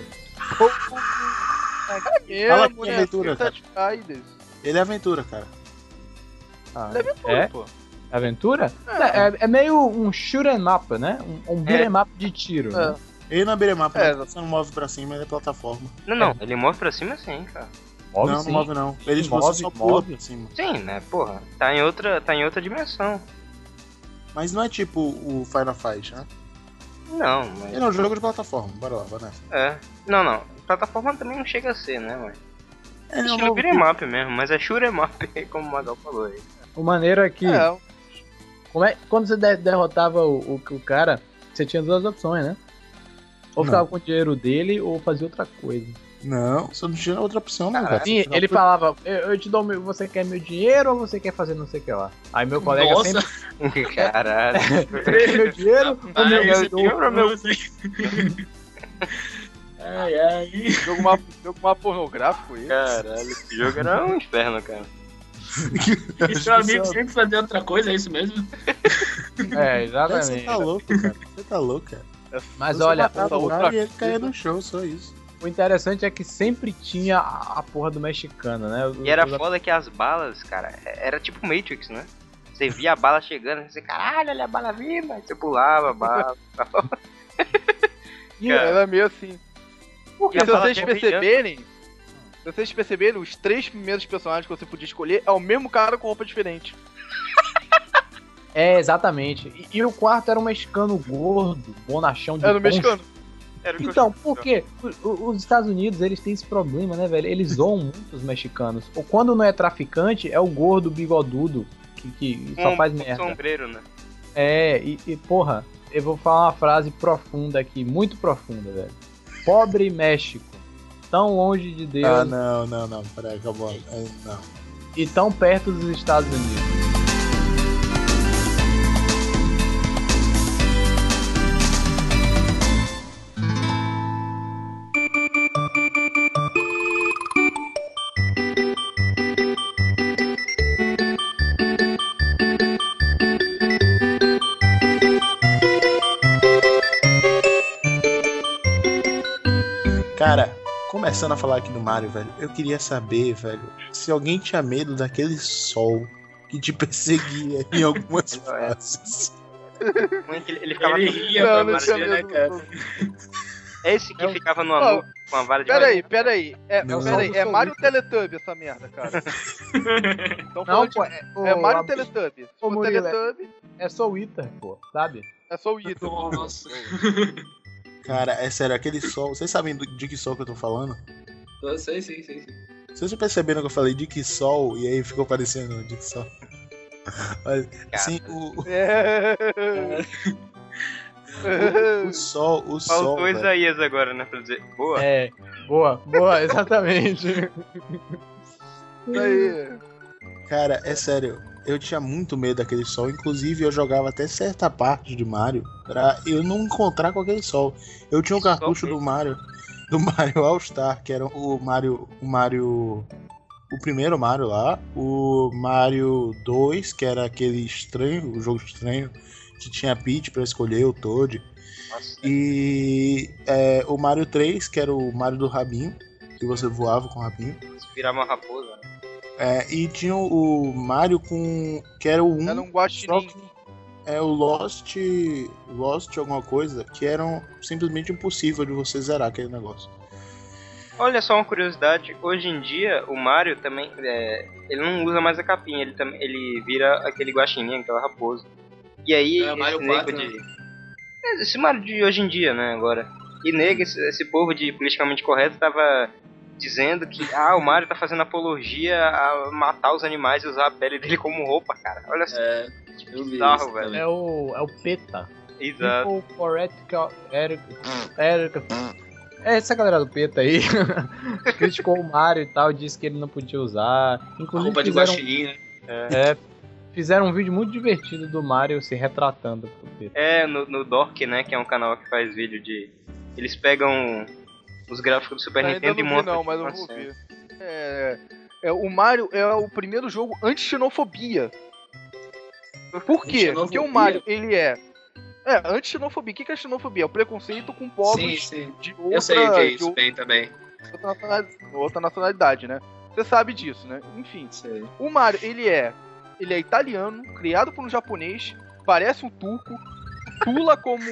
É Fala que é aventura, Sunset Riders. Ele é aventura, cara. Ah, Ele é aventura, É? pô. Aventura? É. É, é meio um shoot 'em up, né? Um, um beat 'em up de tiro. É. Né? Ele não é beat'em É, né? Você não move pra cima, ele é plataforma. Não, não, ele move pra cima sim, cara. Move não, sim. não move não. Ele Sim, move, só pula move. pra cima. Sim, né, porra. Tá em outra, tá em outra dimensão. Mas não é tipo o Final Fight, né? Não, mas... Ele é um jogo de plataforma. Bora lá, bora nessa. É. Não, não. Plataforma também não chega a ser, né, mas... É um Estilo novo beat'em up mesmo, mas é shoot 'em up, como o Magal falou aí. O maneiro é que É, como é, quando você de- derrotava o, o, o cara, você tinha duas opções, né? Ou Não. ficava com o dinheiro dele ou fazia outra coisa. Não, você não tinha outra opção, não, cara. Sim, Você ele não- falava, eu, eu te dou meu, você quer meu dinheiro ou você quer fazer não sei o que lá? Aí meu colega Nossa, sempre Caralho. você quer meu dinheiro ou meu dinheiro? meu... ai, ai. Jogo, uma, jogo uma pornográfico aí. Caralho, esse jogo era um inferno, cara. E seu amigo sempre fazer outra coisa, é isso mesmo? É, Você exatamente. tá louco, cara. Você tá louco, cara. Mas Você olha, matava o, o cara e ele caía no show, só isso. O interessante é que sempre tinha a, porra do mexicano, né? E era Os- foda que as balas, cara, era tipo Matrix, né? Você via a bala chegando, você, caralho, olha a bala vindo, aí você pulava a bala. E Cara. era meio assim. Porque E se vocês perceberem. Se vocês perceberem, os três primeiros personagens que você podia escolher é o mesmo cara com roupa diferente. É, exatamente. E, e o quarto era um mexicano gordo, bonachão de Era poncho. mexicano. Então, por quê? O- o- Os Estados Unidos, eles têm esse problema, né, velho? Eles zoam muito os mexicanos. Ou quando não é traficante, é o gordo bigodudo que, que só Um- faz um merda. sombreiro, né? É, e, e, porra, eu vou falar uma frase profunda aqui, muito profunda, velho. Pobre México, tão longe de Deus Ah, não, não, não. Peraí, acabou. É, Não. e tão perto dos Estados Unidos. Começando a falar aqui do Mario, velho, eu queria saber, velho, se alguém tinha medo daquele sol que te perseguia em algumas fases. É que ele, ele ficava Ele ria Não, não tinha né, cara? É esse que É o- ficava numa Ó, nuvem com a vara de Pera magia? aí, pera aí. É, Não. pera aí, é. Mario Teletubby essa merda, cara. Então Não, pô, é, é Mario. Se Ô, for Murilo, é- Teletubby, é só o Iter, pô, sabe? é só o Ito. Nossa. Cara, é sério, aquele sol. Vocês sabem do- de que sol que eu tô falando? Eu sei, sim, sim, sim. Vocês já perceberam que eu falei de que sol e aí ficou parecendo de que sol? Olha, assim, o, o, o sol, o sol. Faltou velho. Isaías agora, né? Pra dizer, boa. É, boa, boa, exatamente. Isso aí. Cara, é sério, eu tinha muito medo daquele sol. Inclusive, eu jogava até certa parte de Mario pra eu não encontrar com aquele sol. Eu tinha um cartucho do. Mario, do Mario All Star, que era o Mario, o Mario, o primeiro Mario lá, o Mario 2, que era aquele estranho, o jogo estranho, que tinha Peach pra escolher, o Toad, Nossa. e é, o Mario 3, que era o Mario do rabinho, que você voava com o rabinho. Virava uma raposa. né? É, e tinha o Mario com. que era o 1. Era um guaxinim. é o Lost. Lost alguma coisa, que era simplesmente impossível de você zerar aquele negócio. Olha só uma curiosidade, hoje em dia o Mario também, é, ele não usa mais a capinha, ele, também, ele vira aquele guaxinim, aquela raposa. E aí, É, esse Mario nego 4, de... É, Esse Mario de hoje em dia, né, agora. E nego, esse, esse povo de politicamente correto tava dizendo que, ah, o Mario tá fazendo apologia a matar os animais e usar a pele dele como roupa, cara. Olha só, É, eu Bizarro, isso velho. É o, é o PETA. exato. People for Ethical... Eric... Eric... É essa galera do PETA aí. Criticou o Mario e tal, disse que ele não podia usar. A Inclusive roupa de fizeram, guaxinim, né? é, fizeram um vídeo muito divertido do Mario se retratando pro PETA. É, no, no Dork, né, que é um canal que faz vídeo de... Eles pegam os gráficos do Super Ainda Nintendo e não vi não, mas eu vou ver. É, é, o Mario é o primeiro jogo anti-xenofobia. Por quê? Porque o Anti-xenofobia? Mario, ele é... É, anti-xenofobia. O que é xenofobia? É o preconceito com povos Sim, sim. de outra... Eu sei o que é de isso bem também. outra nacionalidade, outra nacionalidade, né? Você sabe disso, né? Enfim, Sei. o Mario, ele é, ele é italiano, criado por um japonês, parece um turco, pula como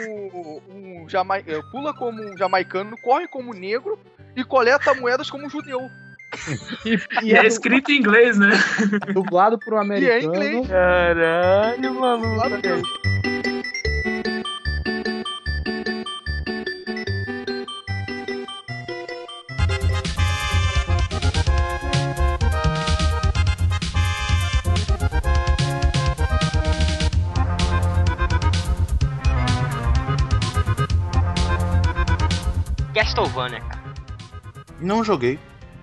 um jamai, eh, pula como um jamaicano, corre como negro e coleta moedas como um judeu. E, E é escrito em inglês, né? dublado por um E é americano. inglês. Caralho, maluco. Não joguei.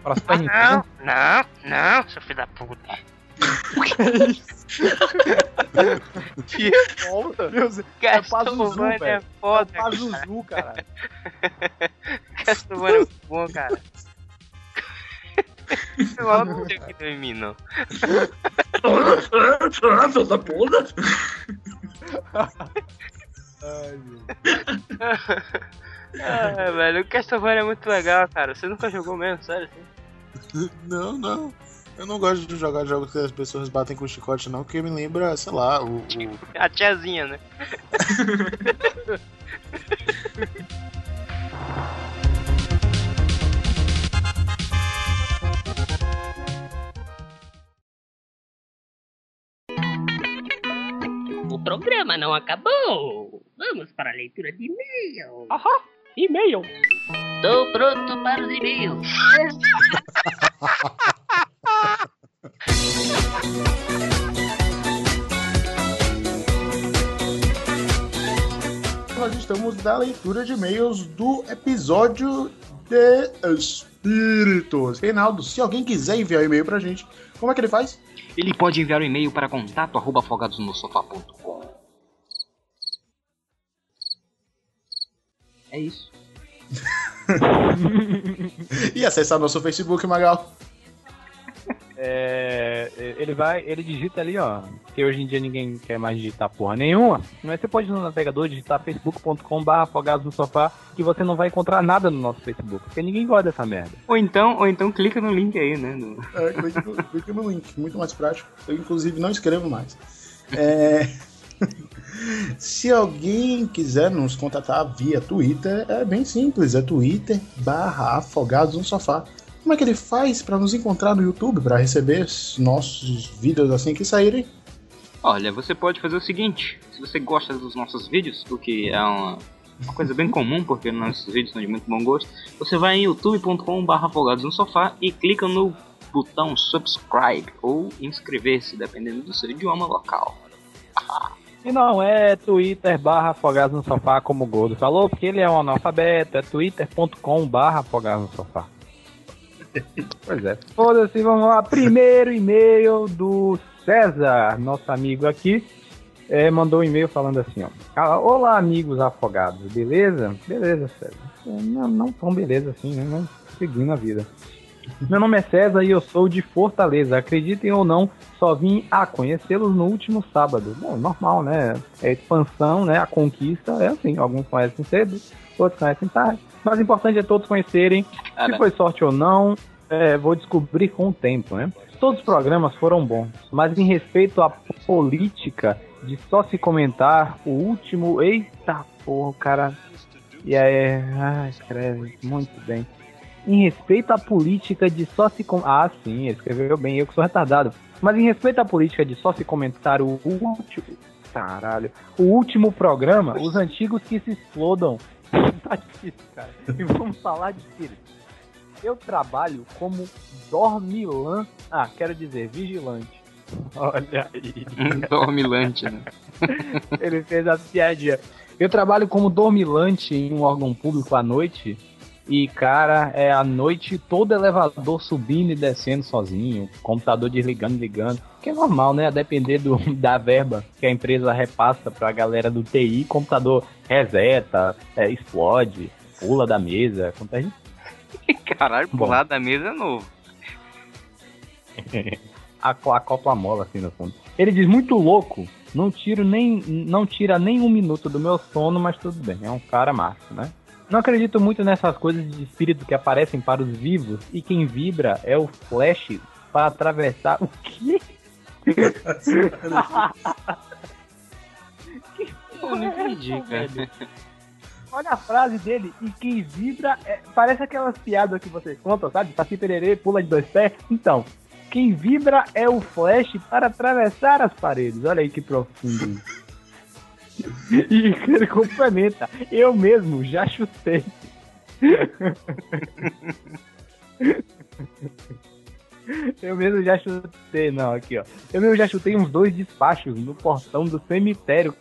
Pra Super Nintendo. Não, não, não, seu filho da puta. Que volta. É Pazuzu, Castlevania é velho. foda, cara. Pazuzu, cara. Castlevania é muito bom, cara. Eu não sei o que mim, não. Filho da puta. Ah, velho, o Castlevania é muito legal, cara. Você nunca jogou mesmo, sério? assim? Não, não. Eu não gosto de jogar jogos que as pessoas batem com chicote, não, porque me lembra, sei lá, o. o- A tiazinha, né? O programa não acabou. Vamos para a leitura de e-mail. E-mail. Estou pronto para os e-mails. Nós estamos da leitura de e-mails do episódio de Espíritos. Reinaldo, se alguém quiser enviar e-mail pra gente, como é que ele faz? Ele pode enviar um e-mail para contato É isso. E acessar nosso Facebook, Magal. É, ele vai, ele digita ali, ó. Que hoje em dia ninguém quer mais digitar porra nenhuma. Mas você pode ir no navegador digitar facebook.com.br afogados no sofá que você não vai encontrar nada no nosso Facebook. Porque ninguém gosta dessa merda. Ou então, ou então clica no link aí, né? no- É, no- clique no link, muito mais prático. Eu, inclusive, não escrevo mais. É, Se alguém quiser nos contatar via Twitter, é bem simples, é Twitter barra afogados no sofá. Como é que ele faz para nos encontrar no YouTube, para receber os nossos vídeos assim que saírem? Olha, você pode fazer o seguinte: se você gosta dos nossos vídeos, o que é uma, uma coisa bem comum, porque nossos vídeos são de muito bom gosto, você vai em youtube.com.br afogados no sofá e clica no botão subscribe ou inscrever-se, dependendo do seu idioma local. E não é Twitter barra afogados no sofá como o Gordo falou, porque ele é um analfabeto, é twitter.com barra afogados no sofá. Pois é. Foda-se, vamos lá. Primeiro e-mail do César, nosso amigo aqui. É, mandou um e-mail falando assim, ó. Olá, amigos afogados, beleza? Beleza, César. É, Não, não tão beleza assim, né? Seguindo a vida. Meu nome é César e eu sou de Fortaleza. Acreditem ou não, só vim a conhecê-los no último sábado. Bom, normal, né? É a expansão, né? A conquista é assim. Alguns conhecem cedo, outros conhecem tarde. Mas o importante é todos conhecerem. Se Cara, foi sorte ou não, é, vou descobrir com o tempo, né? Todos os programas foram bons, mas em respeito à política de só se comentar o último. Eita porra, cara. E aí, ah, escreve muito bem. Em respeito à política de só se. Com... Ah, sim, escreveu bem, eu que sou retardado. Mas em respeito à política de só se comentar o último. Caralho. O último programa, os antigos que se explodam. tá difícil, cara. E vamos falar de espírito. Eu trabalho como dormilã. Ah, quero dizer, vigilante. Olha aí. dormilante, né? Ele fez a piadinha. Eu trabalho como dormilante em um órgão público à noite. E, cara, é a noite todo elevador subindo e descendo sozinho, computador desligando e ligando. Que é normal, né? A depender do, da verba que a empresa repassa pra galera do TI, computador reseta, é, explode, pula da mesa. Acontece Caralho, Bom. pular da mesa é novo. a, a mola assim no fundo. Ele diz muito louco, não tiro nem não tira nem um minuto do meu sono, mas tudo bem, é um cara massa, né? Não acredito muito nessas coisas de espírito que aparecem para os vivos e quem vibra é o flash para atravessar o quê? Eu não entendi, cara. Olha a frase dele, e quem vibra é- parece aquelas piadas que vocês contam, sabe? Saci pererê, pula de dois pés. Então, quem vibra é o flash para atravessar as paredes. Olha aí que profundo. E ele complementa, eu mesmo já chutei. Eu mesmo já chutei, não, aqui ó. Eu mesmo já chutei uns dois despachos no portão do cemitério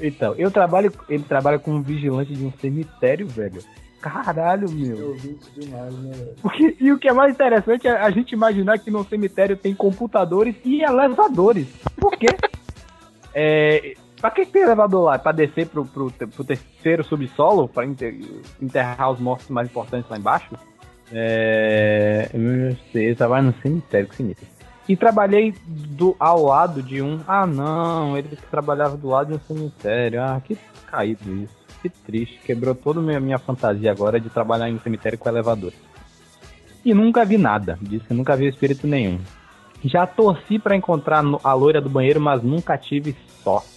então, eu trabalho. Ele trabalha como vigilante de um cemitério, velho. Caralho, meu. Demais, né, velho? Porque- e o que é mais interessante é a gente imaginar que no cemitério tem computadores e elevadores. Por quê? é, pra que tem elevador lá? Pra descer pro, pro, pro terceiro subsolo? Pra enter- enterrar os mortos mais importantes lá embaixo? É. Eu trabalho no cemitério, que sinistro. E trabalhei do, ao lado de um. Ah, não, ele trabalhava do lado de um cemitério. Ah, que caído isso. Que triste. Quebrou toda a minha, minha fantasia agora de trabalhar em cemitério com elevador. E nunca vi nada. Disse que nunca vi espírito nenhum. Já torci pra encontrar a loira do banheiro, mas nunca tive sorte.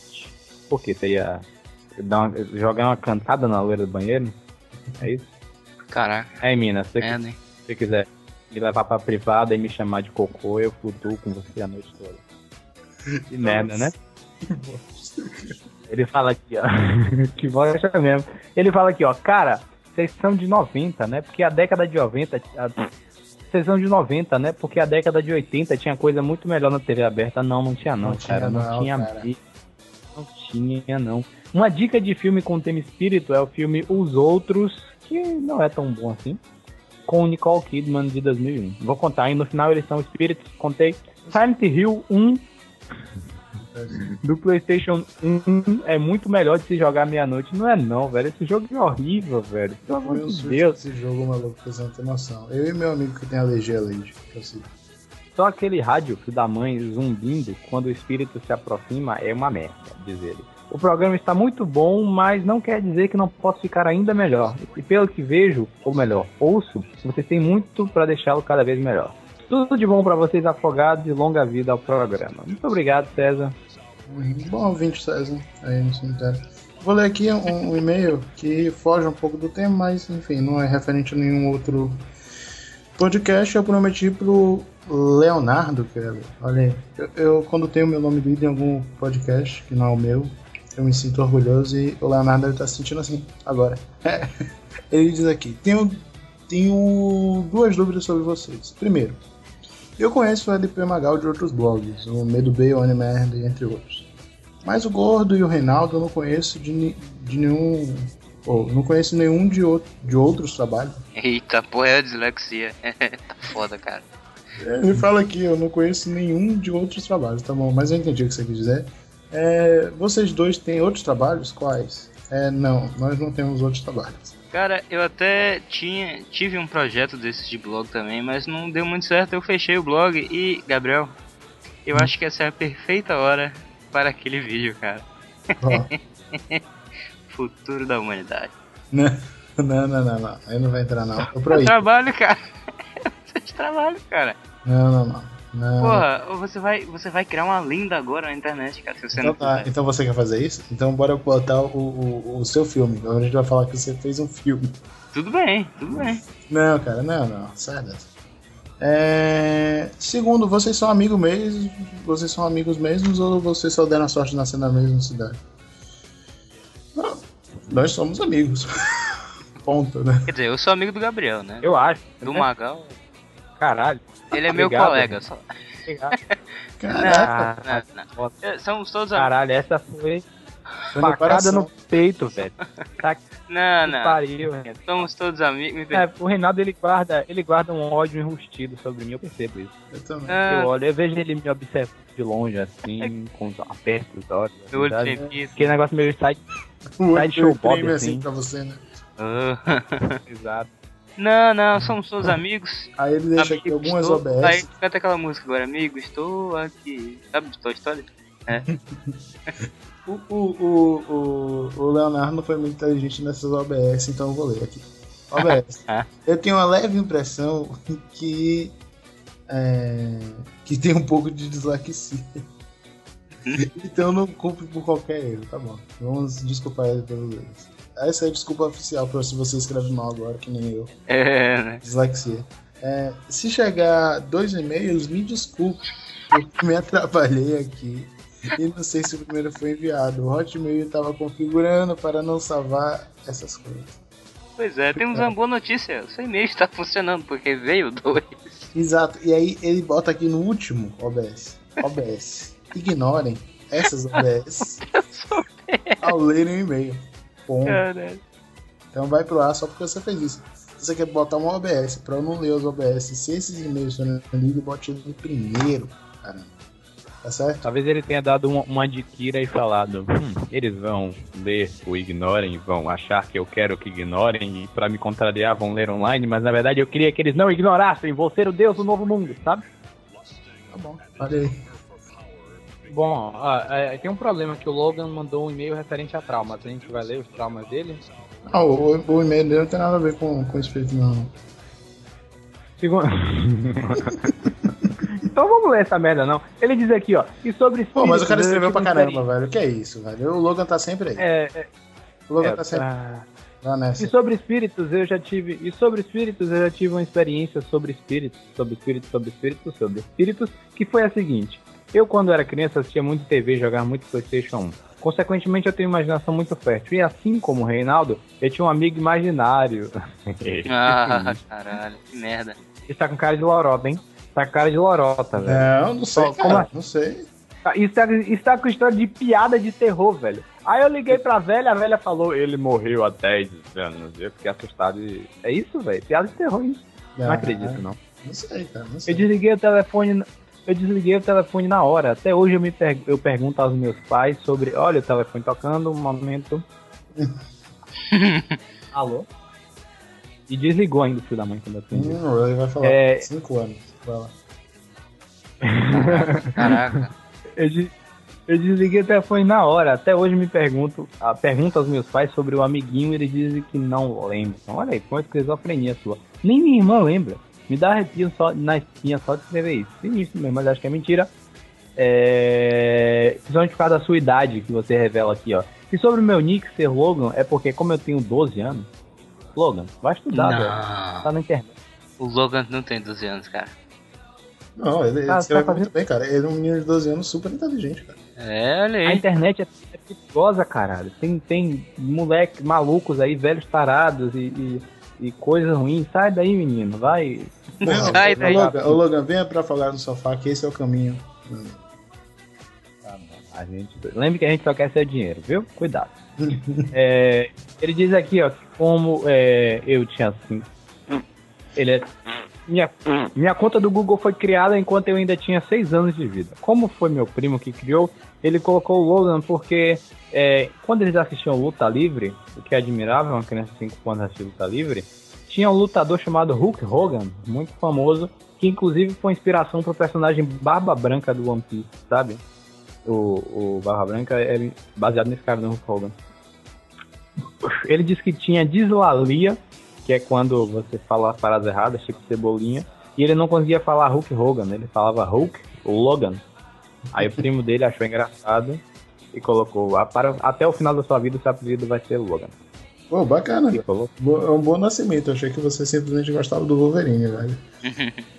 Por quê? Você ia dar uma- jogar uma cantada na loira do banheiro? É isso? Caraca, Aí, mina, se hein? se você quiser me levar pra privada e me chamar de cocô, eu flutuo com você a noite toda. Que merda, né? Ele fala aqui, ó. que é mesmo. Ele fala aqui, ó, cara, vocês são de 90, né? Porque a década de 90. a- Vocês são de 90, né? Porque a década de 80 tinha coisa muito melhor na TV aberta. Não, não tinha não, Não tinha cara. não, não tinha cara. Tinha, não. Uma dica de filme com tema espírito é o filme Os Outros, que não é tão bom assim com Nicole Kidman de 2001. Vou contar, hein? No final eles são espíritos. Contei. Silent Hill 1 do PlayStation 1 é muito melhor de se jogar meia-noite. Não é, não, velho. Esse jogo é horrível, velho. Pelo amor de Deus. esse jogo, maluco, pra você não ter noção. Eu e meu amigo que tem alergia a leite, que eu sei. Só aquele rádio da mãe zumbindo quando o espírito se aproxima é uma merda, diz ele. O programa está muito bom, mas não quer dizer que não possa ficar ainda melhor. E pelo que vejo, ou melhor, ouço, vocês têm muito para deixá-lo cada vez melhor. Tudo de bom para vocês afogados e longa vida ao programa. Muito obrigado, César. Bom ouvinte, César, aí no cemitério. Vou ler aqui um, um e-mail que foge um pouco do tema, mas enfim, não é referente a nenhum outro podcast. Eu prometi pro Leonardo, é, olha aí, eu, eu quando tenho meu nome lido em algum podcast, que não é o meu, eu me sinto orgulhoso e o Leonardo estar se sentindo assim agora. Ele diz aqui: tenho, tenho duas dúvidas sobre vocês. Primeiro, eu conheço o LP Magal de outros blogs, o Medo B, o Animerd, entre outros. Mas o Gordo e o Reinaldo eu não conheço de, de nenhum. Ou não conheço nenhum de, outro, de outros trabalhos. Eita, porra, é a dislexia. tá foda, cara. Ele fala aqui, eu não conheço nenhum de outros trabalhos, tá bom, mas eu entendi o que você quis dizer. É, vocês dois têm outros trabalhos? Quais? É, não, nós não temos outros trabalhos. Cara, eu até tinha, tive um projeto desses de blog também, mas não deu muito certo. Eu fechei o blog e, Gabriel, eu acho que essa é a perfeita hora para aquele vídeo, cara. Ó, Futuro da humanidade. não, não, não, não, não, aí não vai entrar não. Eu proibido. trabalho, cara. De trabalho, cara. Não, não, não. não. Porra, você vai, você vai criar uma lenda agora na internet, cara, se você Então não tá, então você quer fazer isso? Então bora botar o, o, o seu filme. Agora a gente vai falar que você fez um filme. Tudo bem, tudo bem. Não, cara, não, não. Sai dessa. É... Segundo, vocês são amigos mesmo? Vocês são amigos mesmos ou vocês só deram a sorte de nascer na mesma cidade? Não, nós somos amigos. Ponto, né? Quer dizer, eu sou amigo do Gabriel, né? Eu acho. Do né? Magal, Caralho. ele é meu Obrigado, colega. gente. Só... Obrigado. Caraca, Não, não. É, Somos todos amigos. Caralho, essa foi foi no facada coração. no peito, velho. Tá Não, não. pariu, Renato. Somos todos amigos. É, o Reinaldo ele guarda, ele guarda um ódio enrustido sobre mim, eu percebo isso. Eu também. Ah, Eu olho, eu vejo ele me observando de longe, assim, com os apertos os olhos. meu olho verdade. tremido. Aquele negócio meio side, O Sai de show outro Bob, assim. assim pra você, né? Ah. exato. Não, não, somos todos amigos. Aí ele deixa aqui algumas estou... Aí OBS. canta aquela música agora, amigo, estou aqui. Sabe de Toy Story? O, o, o, o, o Leonardo não foi muito inteligente nessas OBS, então eu vou ler aqui. OBS. Ah. eu tenho uma leve impressão que. É, que tem um pouco de dislexia. então eu não culpo por qualquer erro, tá bom. Vamos desculpar ele pelos erros. Essa é a desculpa oficial pra se você escreve mal agora, que nem eu. É, né? Dislexia. É, se chegar dois e-mails, me desculpe, porque me atrapalhei aqui. E não sei se o primeiro foi enviado. O Hotmail estava configurando para não salvar essas coisas. Pois é, temos uma boa notícia. O seu e-mail está funcionando porque veio dois. Exato. E aí ele bota aqui no último OBS. OBS. Ignorem essas OBS ao lerem o e-mail. Ponto. Caralho. Então vai pro ar só porque você fez isso. Se você quer botar uma OBS pra eu não ler os OBS, se esses e-mails forem lidos, bote ele primeiro, caramba. Tá certo? Talvez ele tenha dado uma, uma adquira e falado: hum, eles vão ler o ignorem, vão achar que eu quero que ignorem e pra me contrariar vão ler online, mas na verdade eu queria que eles não ignorassem, vou ser o deus do novo mundo, sabe? Tá bom. Olha aí. Bom, ah, é, tem um problema que o Logan mandou um e-mail referente a traumas. A gente vai ler os traumas dele? Ah, o, o e-mail dele não tem nada a ver com, com espírito, não. Segundo. então vamos ler essa merda, não. Ele diz aqui, ó. E sobre Pô, mas o cara escreveu pra caramba, velho. O que é isso, velho? O Logan tá sempre aí. É, é, O Logan é, tá sempre ah. E sobre espíritos, eu já tive. E sobre espíritos, eu já tive uma experiência sobre espíritos, sobre espíritos, sobre espíritos, sobre espíritos, que foi a seguinte. Eu, quando era criança, assistia muito TV, jogava muito Playstation 1. Consequentemente, eu tenho uma imaginação muito fértil. E assim como o Reinaldo, eu tinha um amigo imaginário. Ah, caralho, que merda. Isso tá com cara de lorota, hein? Tá com cara de lorota, velho. Não, não sei, Como cara. assim? Não sei. Isso tá, isso tá com história de piada de terror, velho. Aí eu liguei pra velha, a velha falou, ele morreu há 10 anos. Eu fiquei assustado e. É isso, velho. Piada de terror, isso. Não Ah, acredito, não. Não sei, cara. Não Eu sei. desliguei o telefone. Eu desliguei o telefone na hora. Até hoje eu me per- eu pergunto aos meus pais sobre. Olha o telefone tocando, um momento. Alô? E desligou ainda o filho da mãe quando eu atendi. Hum, ele vai falar. É. Cinco anos. Vai lá. Caraca. Eu, de- eu desliguei o telefone na hora. Até hoje me pergunto, a pergunta aos meus pais sobre o amiguinho e eles dizem que não lembram. Olha aí, foi uma esquizofrenia sua. Nem minha irmã lembra. Me dá arrepio só, na espinha só de escrever isso. Sinistro mesmo, mas acho que é mentira. É... Principalmente por causa da sua idade que você revela aqui, ó. E sobre o meu nick ser Logan, é porque como eu tenho 12 anos, Logan, vai estudar, velho. Tá Não. na internet. O Logan não tem 12 anos, cara. Não, ele, ele Ah, escreve tá fazendo- muito bem, cara. Ele é um menino de 12 anos super inteligente, cara. É, olha A aí. internet é, é perigosa, caralho. Tem, tem moleque malucos aí, velhos tarados e, e, e coisas ruins. Sai daí, menino. Vai. Não, Sai ô, daí. Logan, ô, Logan, venha pra falar no sofá que esse é o caminho. A gente, lembre que a gente só quer seu dinheiro, viu? Cuidado. É, ele diz aqui, ó, que como é, eu tinha assim. Ele é. Minha, minha conta do Google foi criada enquanto eu ainda tinha 6 anos de vida. Como foi meu primo que criou, ele colocou o Logan porque é, quando eles assistiam Luta Livre, o que é admirável, uma criança de 5 anos assistir Luta Livre, tinha um lutador chamado Hulk Hogan, muito famoso, que inclusive foi inspiração pro personagem Barba Branca do One Piece, sabe? O, o Barba Branca é baseado nesse cara do Hulk Hogan. Ele disse que tinha dislalia, que é quando você fala as paradas erradas, tipo cebolinha, e ele não conseguia falar Hulk Hogan, ele falava Hulk Logan. Aí o primo dele achou engraçado e colocou "Ah, para, até o final da sua vida o seu apelido vai ser Logan. Pô, bacana. E É um bom nascimento. Eu achei que você simplesmente gostava do Wolverine, velho.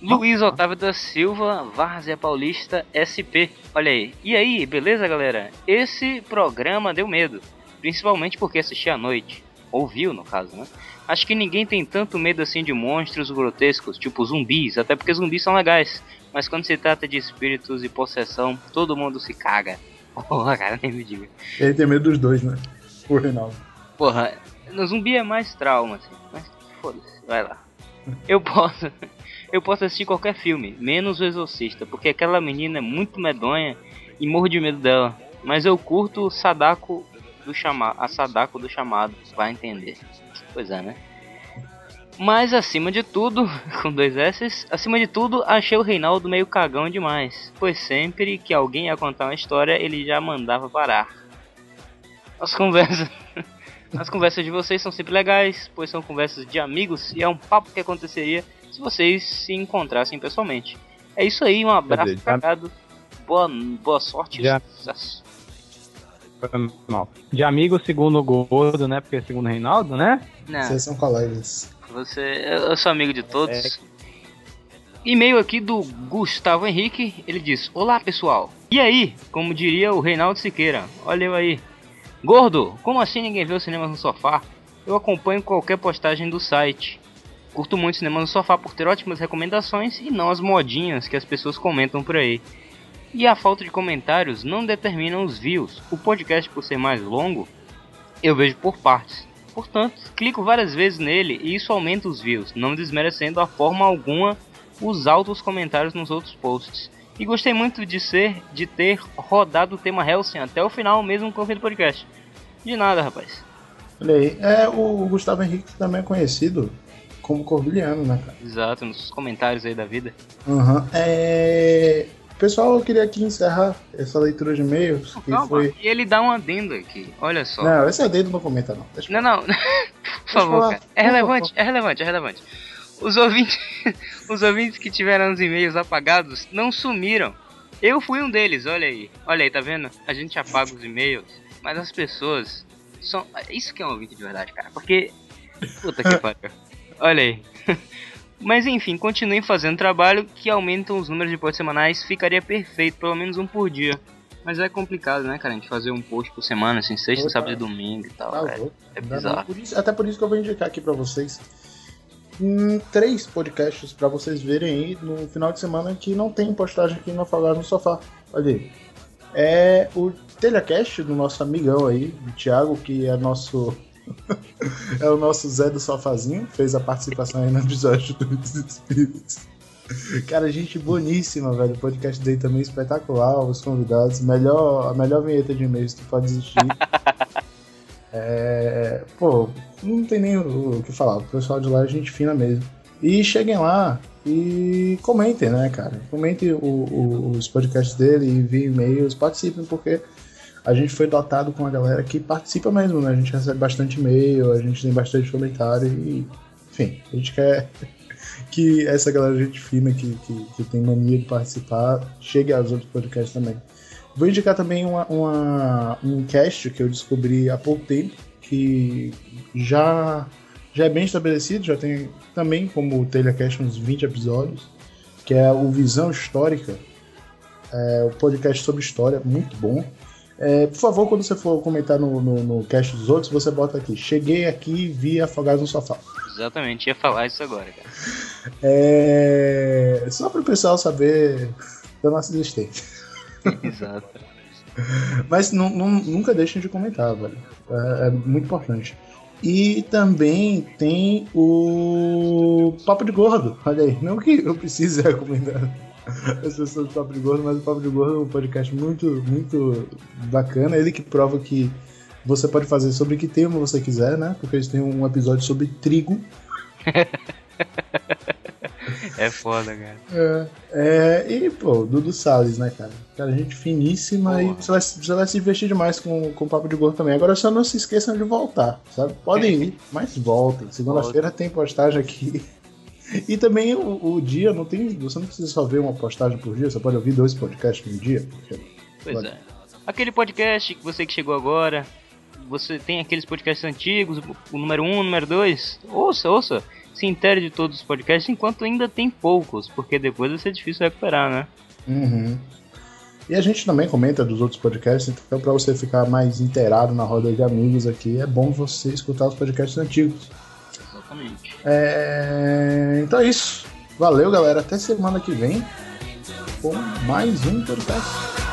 Luiz Otávio da Silva, Várzea Paulista, SP. Olha aí. E aí, beleza, galera? Esse programa deu medo. Principalmente porque assisti à noite. Ouviu, no caso, né? Acho que ninguém tem tanto medo assim de monstros grotescos, tipo zumbis, até porque zumbis são legais. Mas quando se trata de espíritos e possessão, todo mundo se caga. Porra, cara, nem me diga. Ele tem medo dos dois, né? O Reinaldo. Porra, no zumbi é mais trauma, assim. Mas foda-se, vai lá. Eu posso. Eu posso assistir qualquer filme, menos o Exorcista, porque aquela menina é muito medonha e morro de medo dela. Mas eu curto o Sadako do chamado. A Sadako do chamado, vai entender. Pois é, né? Mas acima de tudo, com dois S, acima de tudo, achei o Reinaldo meio cagão demais. Pois sempre que alguém ia contar uma história, ele já mandava parar. As conversas. As conversas de vocês são sempre legais, pois são conversas de amigos e é um papo que aconteceria se vocês se encontrassem pessoalmente. É isso aí, um abraço já- cagado. Boa, boa sorte e sucesso. Mal. De amigo, segundo o Gordo, né? Porque segundo o Reinaldo, né? Não, Vocês são colegas. você, eu sou amigo de todos. E-mail aqui do Gustavo Henrique, ele diz: Olá pessoal, e aí? Como diria o Reinaldo Siqueira, olha eu aí. Gordo, como assim ninguém vê o cinema no sofá? Eu acompanho qualquer postagem do site. Curto muito cinema no sofá por ter ótimas recomendações e não as modinhas que as pessoas comentam por aí. E a falta de comentários não determinam os views. O podcast, por ser mais longo, eu vejo por partes. Portanto, clico várias vezes nele e isso aumenta os views, não desmerecendo a forma alguma os altos comentários nos outros posts. E gostei muito de ser, de ter rodado o tema Helsing até o final, mesmo com o fim do podcast. De nada, rapaz. Olha aí. É, o Gustavo Henrique também é conhecido como Corbiliano, né, cara? Exato, nos comentários aí da vida. Uhum. É... Pessoal, eu queria aqui encerrar essa leitura de e-mails. Que Calma, foi... e ele dá um adendo aqui, olha só. Não, esse adendo não comenta, não. Deixa Não, não. Por favor. É relevante, é relevante, é relevante. Os ouvintes, os ouvintes que tiveram os e-mails apagados não sumiram. Eu fui um deles, olha aí. Olha aí, tá vendo? A gente apaga os e-mails, mas as pessoas são. Isso que é um ouvinte de verdade, cara. Porque. Puta que pariu. Olha aí. Mas enfim, continuem fazendo trabalho que aumentam os números de posts semanais. Ficaria perfeito, pelo menos um por dia. Mas é complicado, né, cara? A gente fazer um post por semana, assim, sexta, Opa. sábado e domingo e tal. Tá é, é bizarro. Por isso- até por isso que eu vou indicar aqui pra vocês hum, três podcasts pra vocês verem aí no final de semana que não tem postagem aqui no Afogar no Sofá. Olha aí. É o Telecast do nosso amigão aí, o Thiago, que é nosso. É o nosso Zé do Sofazinho, fez a participação aí no episódio dos Espíritos. Cara, gente boníssima, velho. O podcast dele também é espetacular, os convidados. Melhor, a melhor vinheta de e-mails que pode existir. É, pô, não tem nem o o que falar. O pessoal de lá é gente fina mesmo. E cheguem lá e comentem, né, cara? Comentem o- o- os podcasts dele, enviem e-mails, participem, porque a gente foi dotado com a galera que participa mesmo, né? A gente recebe bastante e-mail, a gente tem bastante comentário e, enfim, a gente quer que essa galera gente fina que, que, que tem mania de participar chegue aos outros podcasts também. Vou indicar também uma, uma- um cast que eu descobri há pouco tempo, que já, já é bem estabelecido, já tem também como o Telecast uns 20 episódios, que é o Visão Histórica, é o podcast sobre história, muito bom. É, por favor, quando você for comentar no, no, no cast dos outros, você bota aqui, cheguei aqui e vi Afogados no Sofá. Exatamente, ia falar isso agora, cara. É, só para o pessoal saber da nossa existência. Exato. Mas nu- nu- nunca deixem de comentar, velho. É, é muito importante. E também tem o Papo de Gordo. Olha aí, não que eu precise recomendar as pessoas do Papo de Gordo, mas o Papo de Gordo é um podcast muito, muito bacana. Ele que prova que você pode fazer sobre que tema você quiser, né? Porque eles têm um episódio sobre trigo. É foda, cara. É, é, e, pô, Dudu Salles, né, cara? Cara, gente finíssima e você vai, você vai se divertir demais com, com o Papo de Gordo também. Agora só não se esqueçam de voltar, sabe? Podem ir, mas voltem. Segunda-feira tem postagem aqui. E também o, o dia, não tem. Você não precisa só ver uma postagem por dia, você pode ouvir dois podcasts no dia. Pois Pode. é. Aquele podcast que você que chegou agora, você tem aqueles podcasts antigos, o número 1, um, o número 2. Ouça, ouça. Se intere de todos os podcasts enquanto ainda tem poucos, porque depois vai ser difícil recuperar, né? Uhum. E a gente também comenta dos outros podcasts, então pra você ficar mais inteirado na roda de amigos aqui, é bom você escutar os podcasts antigos. Exatamente. É, Então é isso. Valeu, galera. Até semana que vem com mais um podcast.